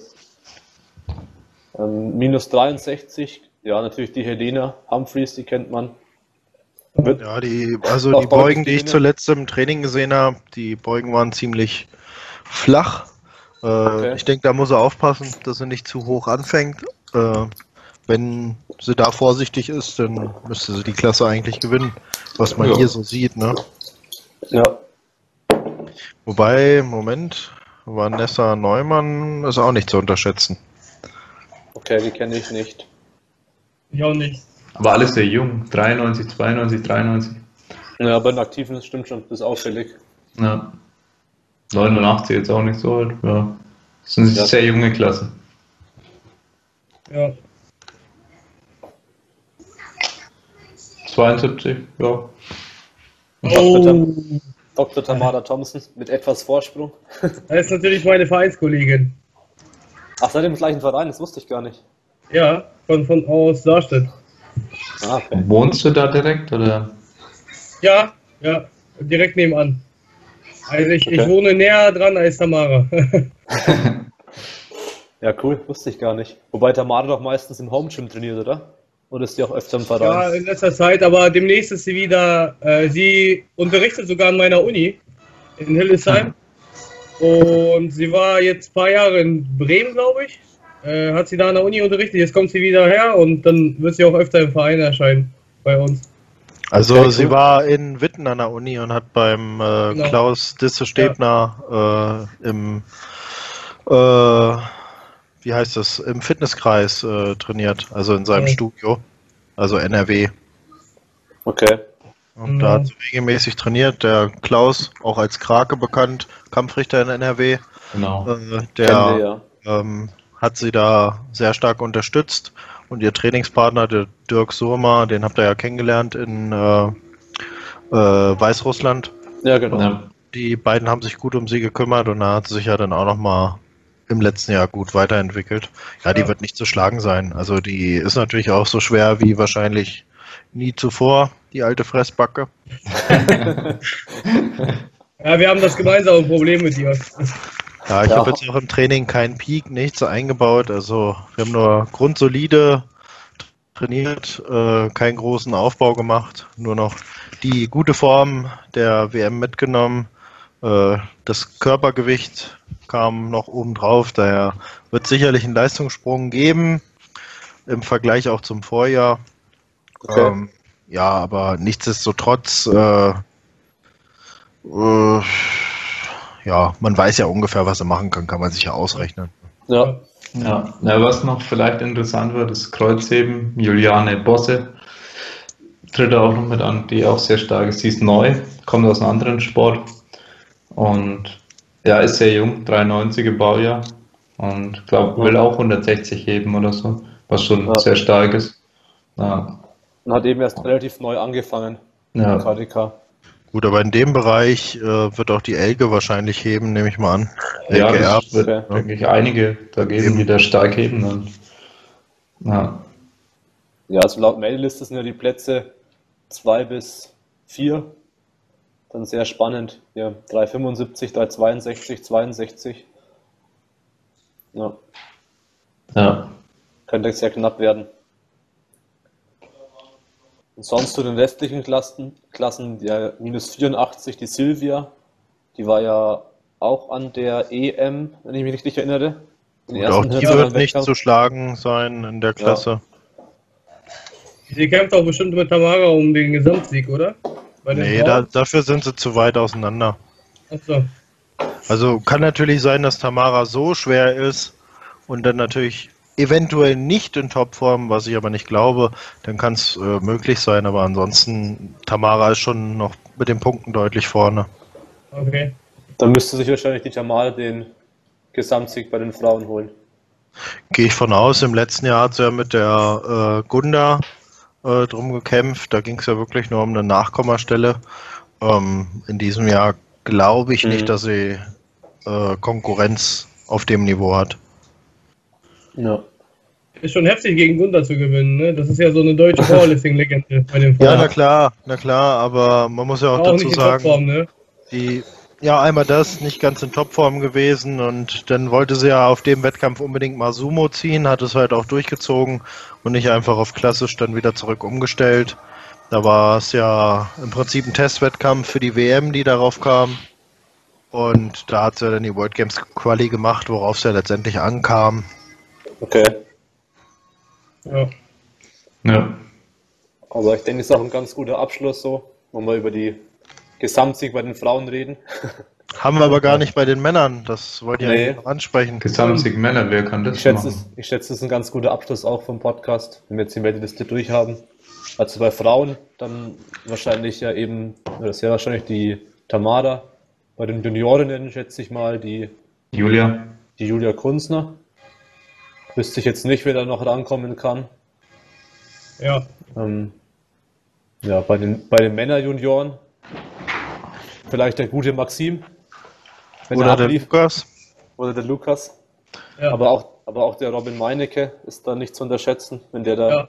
Ähm, minus 63, ja, natürlich die Helena Humphreys, die kennt man. Wird, Ja, die, also die Beugen, die ich zuletzt im Training gesehen habe, die Beugen waren ziemlich flach. Äh, Okay. Ich denke, da muss er aufpassen, dass er nicht zu hoch anfängt. Äh, wenn sie da vorsichtig ist, dann müsste sie die Klasse eigentlich gewinnen, was man Ja. hier so sieht. Ne? ja, Wobei, Moment, Vanessa Neumann ist auch nicht zu unterschätzen. okay, die kenne ich nicht. Ich auch nicht. Aber alles sehr jung. 93, 92, 93. Ja, bei den Aktiven das stimmt schon, das ist auffällig. Ja. 89 jetzt auch nicht so alt. Ja. Das sind Ja. sehr junge Klassen. Ja. 72, ja. Oh. Dr. Tamara Thompson mit etwas Vorsprung. Das ist natürlich meine Vereinskollegin. Ach, seid ihr im gleichen Verein? Das wusste ich gar nicht. Ja, von, von aus Sarstedt. Ah. Wohnst du da direkt oder? Ja, ja, direkt nebenan. Also ich, ich Okay. wohne näher dran als Tamara. Ja, cool, wusste ich gar nicht. Wobei Tamara doch meistens im Home Gym trainiert, oder? Oder ist die auch öfter im ja, Verein? in letzter Zeit, aber demnächst ist sie wieder, äh, sie unterrichtet sogar an meiner Uni in Hildesheim. Und sie war jetzt ein paar Jare in Bremen, glaube ich. Äh, hat sie da an der Uni unterrichtet, jetzt kommt sie wieder her und dann wird sie auch öfter im Verein erscheinen bei uns. Also sie war in Witten an der Uni und hat beim äh, Genau. Klaus Disse Stebner äh, im äh, wie heißt das, im Fitnesskreis äh, trainiert, also in seinem Okay. Studio, also NRW. Okay. Und Mhm. da hat sie regelmäßig trainiert. Der Klaus, auch als Krake bekannt, Kampfrichter in NRW, Genau. äh, Kennen der wir, ja. ähm, hat sie da sehr stark unterstützt. Und ihr Trainingspartner, der Dirk Surma, den habt ihr ja kennengelernt in äh, äh, Weißrussland. Ja, genau. Ja. Die beiden haben sich gut um sie gekümmert und da hat sie sich ja dann auch nochmal im letzten Jahr gut weiterentwickelt. Ja, die Ja. wird nicht zu schlagen sein. Also die ist natürlich auch so schwer wie wahrscheinlich nie zuvor, die alte Fressbacke. Ja, wir haben das gemeinsame Problem mit ihr. Ja, ich Ja. habe jetzt auch im Training keinen Peak, nichts eingebaut. Also wir haben nur grundsolide trainiert, äh, keinen großen Aufbau gemacht, nur noch die gute Form der WM mitgenommen. Äh, das Körpergewicht kam noch oben drauf, daher wird sicherlich einen Leistungssprung geben, im Vergleich auch zum Vorjahr. Okay. Ähm, ja, aber nichtsdestotrotz, äh, äh, ja, man weiß ja ungefähr, was er machen kann, kann man sich ja ausrechnen. Ja. Ja. ja, was noch vielleicht interessant war, das Kreuzheben, Juliane Bosse tritt da auch noch mit an, die auch sehr stark ist. Sie ist neu, kommt aus einem anderen Sport und ja, ist sehr jung, 93er Baujahr und glaube, will auch 160 heben oder so, was schon Ja. sehr stark ist. Ja, Und hat eben erst relativ neu angefangen. ja. KDK. Gut, aber in dem Bereich äh, wird auch die Elke wahrscheinlich heben, nehme ich mal an. Ja, Elke Erb. das wird, okay. denke ich, einige da geben, Eben. die da stark heben. Dann. Ja, Ja, also laut Meldeliste sind ja die Plätze 2 bis 4. Dann sehr spannend. Ja, 375, 362, 62. Ja, ja. könnte sehr knapp werden. Und sonst zu den restlichen Klassen, Klassen ja, minus 84, die Silvia, die war ja auch an der EM, wenn ich mich richtig erinnere. Den Gut, auch die wird nicht zu schlagen sein in der Klasse. Sie kämpft auch bestimmt mit Tamara um den Gesamtsieg, oder? Nee, da, dafür sind sie zu weit auseinander. Achso. Also kann natürlich sein, dass Tamara so schwer ist und dann natürlich eventuell nicht in Topform, was ich aber nicht glaube, dann kann es äh, möglich sein, aber ansonsten Tamara ist schon noch mit den Punkten deutlich vorne. Okay. Dann müsste sich wahrscheinlich die Jamal den Gesamtsieg bei den Frauen holen. Gehe ich von aus, im letzten Jahr hat sie ja mit der äh, Gunda äh, drum gekämpft, da ging es ja wirklich nur um eine Nachkommastelle. Ähm, in diesem Jahr glaube ich Mhm. nicht, dass sie äh, Konkurrenz auf dem Niveau hat. Ja. Ist schon heftig gegen Gunther zu gewinnen, ne? Das ist ja so eine deutsche Powerlifting-Legende bei den Ja, Frauen. na klar, na klar, aber man muss ja auch, auch dazu nicht in sagen, Topform, ne? die, ja, einmal das, nicht ganz in Topform gewesen und dann wollte sie ja auf dem Wettkampf unbedingt mal Sumo ziehen, hat es halt auch durchgezogen und nicht einfach auf klassisch dann wieder zurück umgestellt. Da war es ja im Prinzip ein Testwettkampf für die WM, die darauf kam. Und da hat sie dann die World Games Quali gemacht, worauf es ja letztendlich ankam. Okay. Ja. ja. Aber ich denke, es ist auch ein ganz guter Abschluss so, wenn wir über die Gesamtsieg bei den Frauen reden. Haben wir aber gar nicht bei den Männern, das wollte ich Nee. noch ansprechen. Gesamtsieg Männer, wer kann das Ich schätze, machen? es, ich schätze, es ist ein ganz guter Abschluss auch vom Podcast, wenn wir jetzt die Meldeliste durchhaben. Also bei Frauen dann wahrscheinlich ja eben, das ist ja wahrscheinlich die Tamara. Bei den Juniorinnen schätze ich mal die, Julia? die Julia Kunzner. Wüsste ich jetzt nicht, wer da noch rankommen kann. Ja. Ähm, ja, bei den, bei den Männerjunioren vielleicht der gute Maxim. Wenn Oder er der. Lukas. Oder der Lukas. ja. Aber auch, aber auch der Robin Meinecke ist da nicht zu unterschätzen, wenn der da Ja.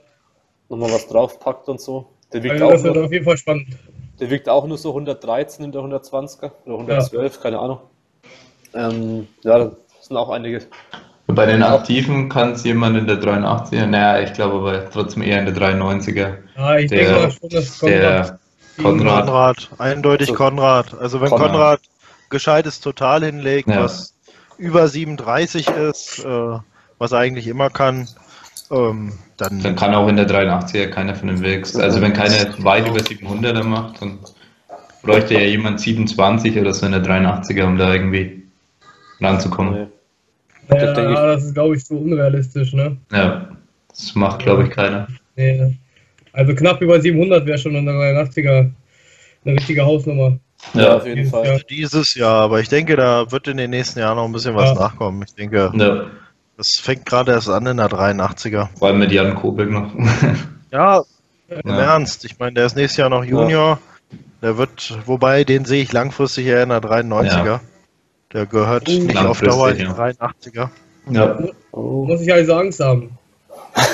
nochmal was draufpackt und so. Der wiegt, Also auch das wird nur, auf jeden Fall spannend. der wiegt auch nur so 113 in der 120er oder 112, keine Ahnung. Ähm, ja, das sind auch einige. Bei den Aktiven kann es jemand in der 83er, naja, ich glaube aber trotzdem eher in der 93er. Ja, ich Der- denke mal schon, dass Der Konrad, Konrad, eindeutig Also- Konrad. Also wenn Konrad. Konrad, gescheites Total hinlegt, Ja. was über 37 ist, äh, was er eigentlich immer kann, ähm, dann, dann kann auch in der 83er keiner von den Wegs. Also wenn keiner weit über 700er macht, dann bräuchte ja jemand 27 oder so in der 83er, um da irgendwie ranzukommen. Ja, Das denke ich. das ist, glaube ich, zu unrealistisch, ne? Ja, das macht, glaube ich, keiner. Nee. Also knapp über 700 wäre schon in der 83er eine richtige Hausnummer. Ja, auf jeden dieses Fall. Jahr. Dieses Jahr, aber ich denke, da wird in den nächsten Jahren noch ein bisschen was Ja. nachkommen. Ich denke, Ja, das fängt gerade erst an in der 83er. vor allem mit Jan Kobek noch. Ja, im Ja. Ernst. Ich meine, der ist nächstes Jahr noch Junior. Der wird, wobei, den sehe ich langfristig eher in der 93er. Ja. Der gehört Uh. nicht auf Dauer in die Langfristig, 83er. Ja, Oh. Muss ich also Angst haben.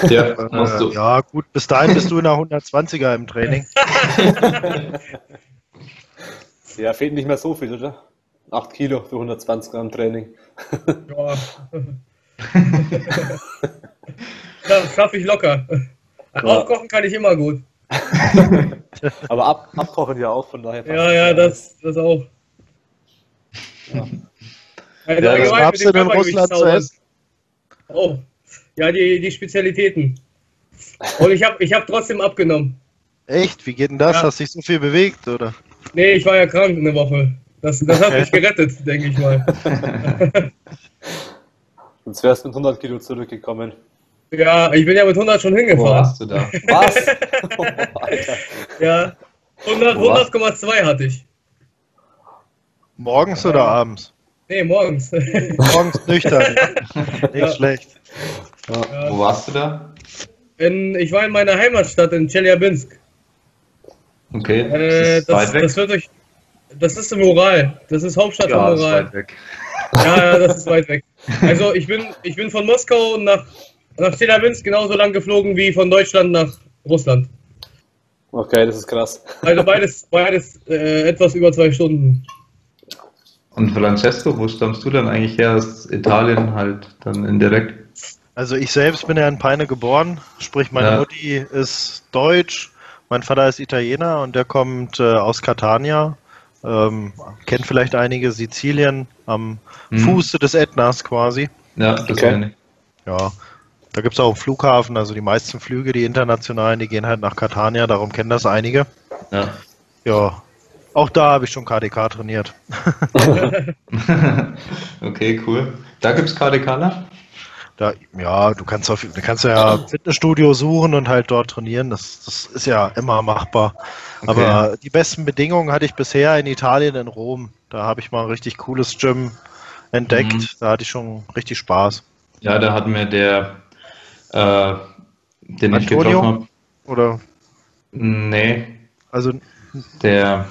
ja musst Äh, du. ja, gut, bis dahin bist du in der 120er im Training. Ja, fehlt nicht mehr so viel, oder? 8 Kilo für 120 Gramm Training. Ja. das schaffe ich locker. Aufkochen kann ich immer gut. Aber ab, abkochen ja auch, von daher. Ja, ja, das, das auch. Ja. Also Ja, was gab's denn in Russland zu essen? Oh, ja, die, die Spezialitäten. Und ich habe ich hab trotzdem abgenommen. Echt? Wie geht denn das? Ja. Hast dich so viel bewegt, oder? Nee, ich war ja krank eine Woche. Das, das hat mich gerettet, denke ich mal. Sonst wärst du mit 100 Kilo zurückgekommen. Ja, ich bin ja mit 100 schon Wo hingefahren. warst du da? Was? Oh, Alter. Ja, 100 Wo warst 100,2 hatte ich. Morgens oder abends? Nee, morgens. Morgens nüchtern. Nicht Ja. schlecht. Wo warst du da? In, ich war in meiner Heimatstadt in Chelyabinsk. Okay, Äh, ist das, weit weg. das wird euch. Das ist im Ural. Das ist Hauptstadt ja, im ist Ural. weit weg. Ja, ja, das ist weit weg. Also ich bin, ich bin von Moskau nach, nach Chelyabinsk genauso lang geflogen wie von Deutschland nach Russland. Okay, das ist krass. Also beides, beides äh, etwas über zwei Stunden. Und Francesco, wo stammst du dann eigentlich her? Aus Italien halt dann indirekt. Also ich selbst bin ja in Peine geboren, sprich meine Ja. Mutti ist deutsch, mein Vater ist Italiener und der kommt äh, aus Catania. Ähm, kennt vielleicht einige Sizilien am Mhm. Fuße des Ätnas quasi. Ja, das Okay. meine ich. Ja, da gibt es auch einen Flughafen, also die meisten Flüge, die internationalen, die gehen halt nach Catania, darum kennen das einige. Ja. Ja, auch da habe ich schon KDK trainiert. okay, cool. Da gibt es KDKler? Da, ja, du kannst auf, du kannst ja Fitnessstudio suchen und halt dort trainieren. Das, das ist ja immer machbar. Aber die besten Bedingungen hatte ich bisher in Italien, in Rom. Da habe ich mal ein richtig cooles Gym entdeckt. Mhm. Da hatte ich schon richtig Spaß. Ja, da hat mir der, äh, den ich Antonio? getroffen habe. Oder, Nee, also, der,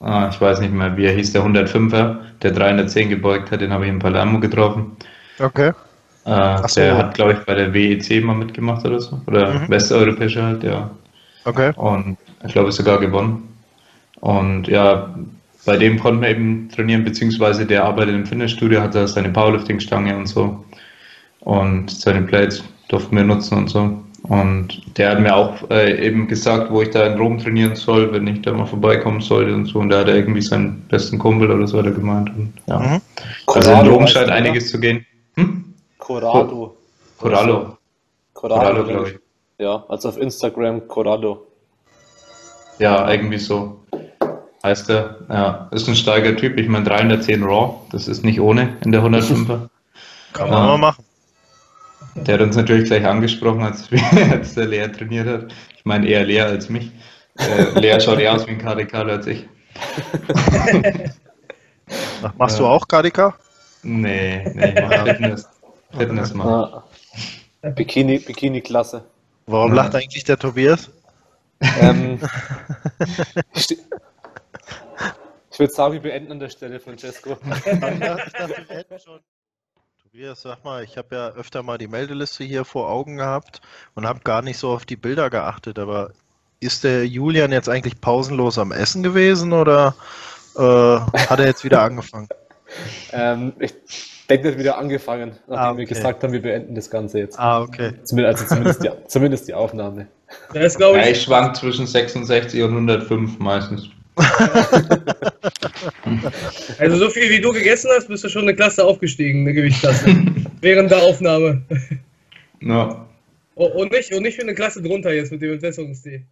ah, ich weiß nicht mehr, wie er hieß, der 105er, der 310 gebeugt hat, den habe ich in Palermo getroffen. okay. Äh, so. Der hat, glaube ich, bei der WEC mal mitgemacht oder so. Oder Mhm. westeuropäische halt, ja. Okay. Und ich glaube sogar gewonnen. Und ja, bei dem konnten wir eben trainieren, beziehungsweise der arbeitet im Fitnessstudio, hat da seine Powerlifting-Stange und so. Und seine Plates durften wir nutzen und so. Und der hat mir auch äh, eben gesagt, wo ich da in Rom trainieren soll, wenn ich da mal vorbeikommen sollte und so. Und da hat er irgendwie seinen besten Kumpel oder so hat er gemeint. Und, ja. Mhm. Also in Corrado Rom scheint einiges zu gehen. Hm? Corrado. Corallo. Corrado, Corallo, glaub glaube ich. Ja, also auf Instagram Corrado. Ja, irgendwie so heißt er. Ja, ist ein starker Typ. Ich meine 310 Raw, das ist nicht ohne in der 105er. Kann Ja. man mal machen. Der hat uns natürlich gleich angesprochen, als, als der Lea trainiert hat. Ich meine eher Lea als mich. Äh, Lea schaut eher aus wie ein KDK als ich. Ach, Machst du Ja. auch KDK? Nee, nee, ich mach Fitness. Fitness machen. Ah. Bikini, Bikini-Klasse. Warum Ja. lacht eigentlich der Tobias? Ähm, ich würde sagen, wir beenden an der Stelle, Francesco. Ich dachte, wir hätten schon. Tobias, sag mal, ich habe ja öfter mal die Meldeliste hier vor Augen gehabt und habe gar nicht so auf die Bilder geachtet, aber ist der Julian jetzt eigentlich pausenlos am Essen gewesen oder äh, hat er jetzt wieder angefangen? Ähm, ich denke, der hat wieder angefangen, nachdem Ah, wir okay. gesagt haben, wir beenden das Ganze jetzt. Ah, okay. Zumindest, also zumindest, die, zumindest die Aufnahme. Das ist, ich, ich schwank zwischen 66 und 105 meistens. also so viel wie du gegessen hast, bist du schon eine Klasse aufgestiegen, eine Gewichtsklasse. während der Aufnahme. Ja. Oh, und, nicht, und nicht für eine Klasse drunter jetzt mit dem Entwässerungstee.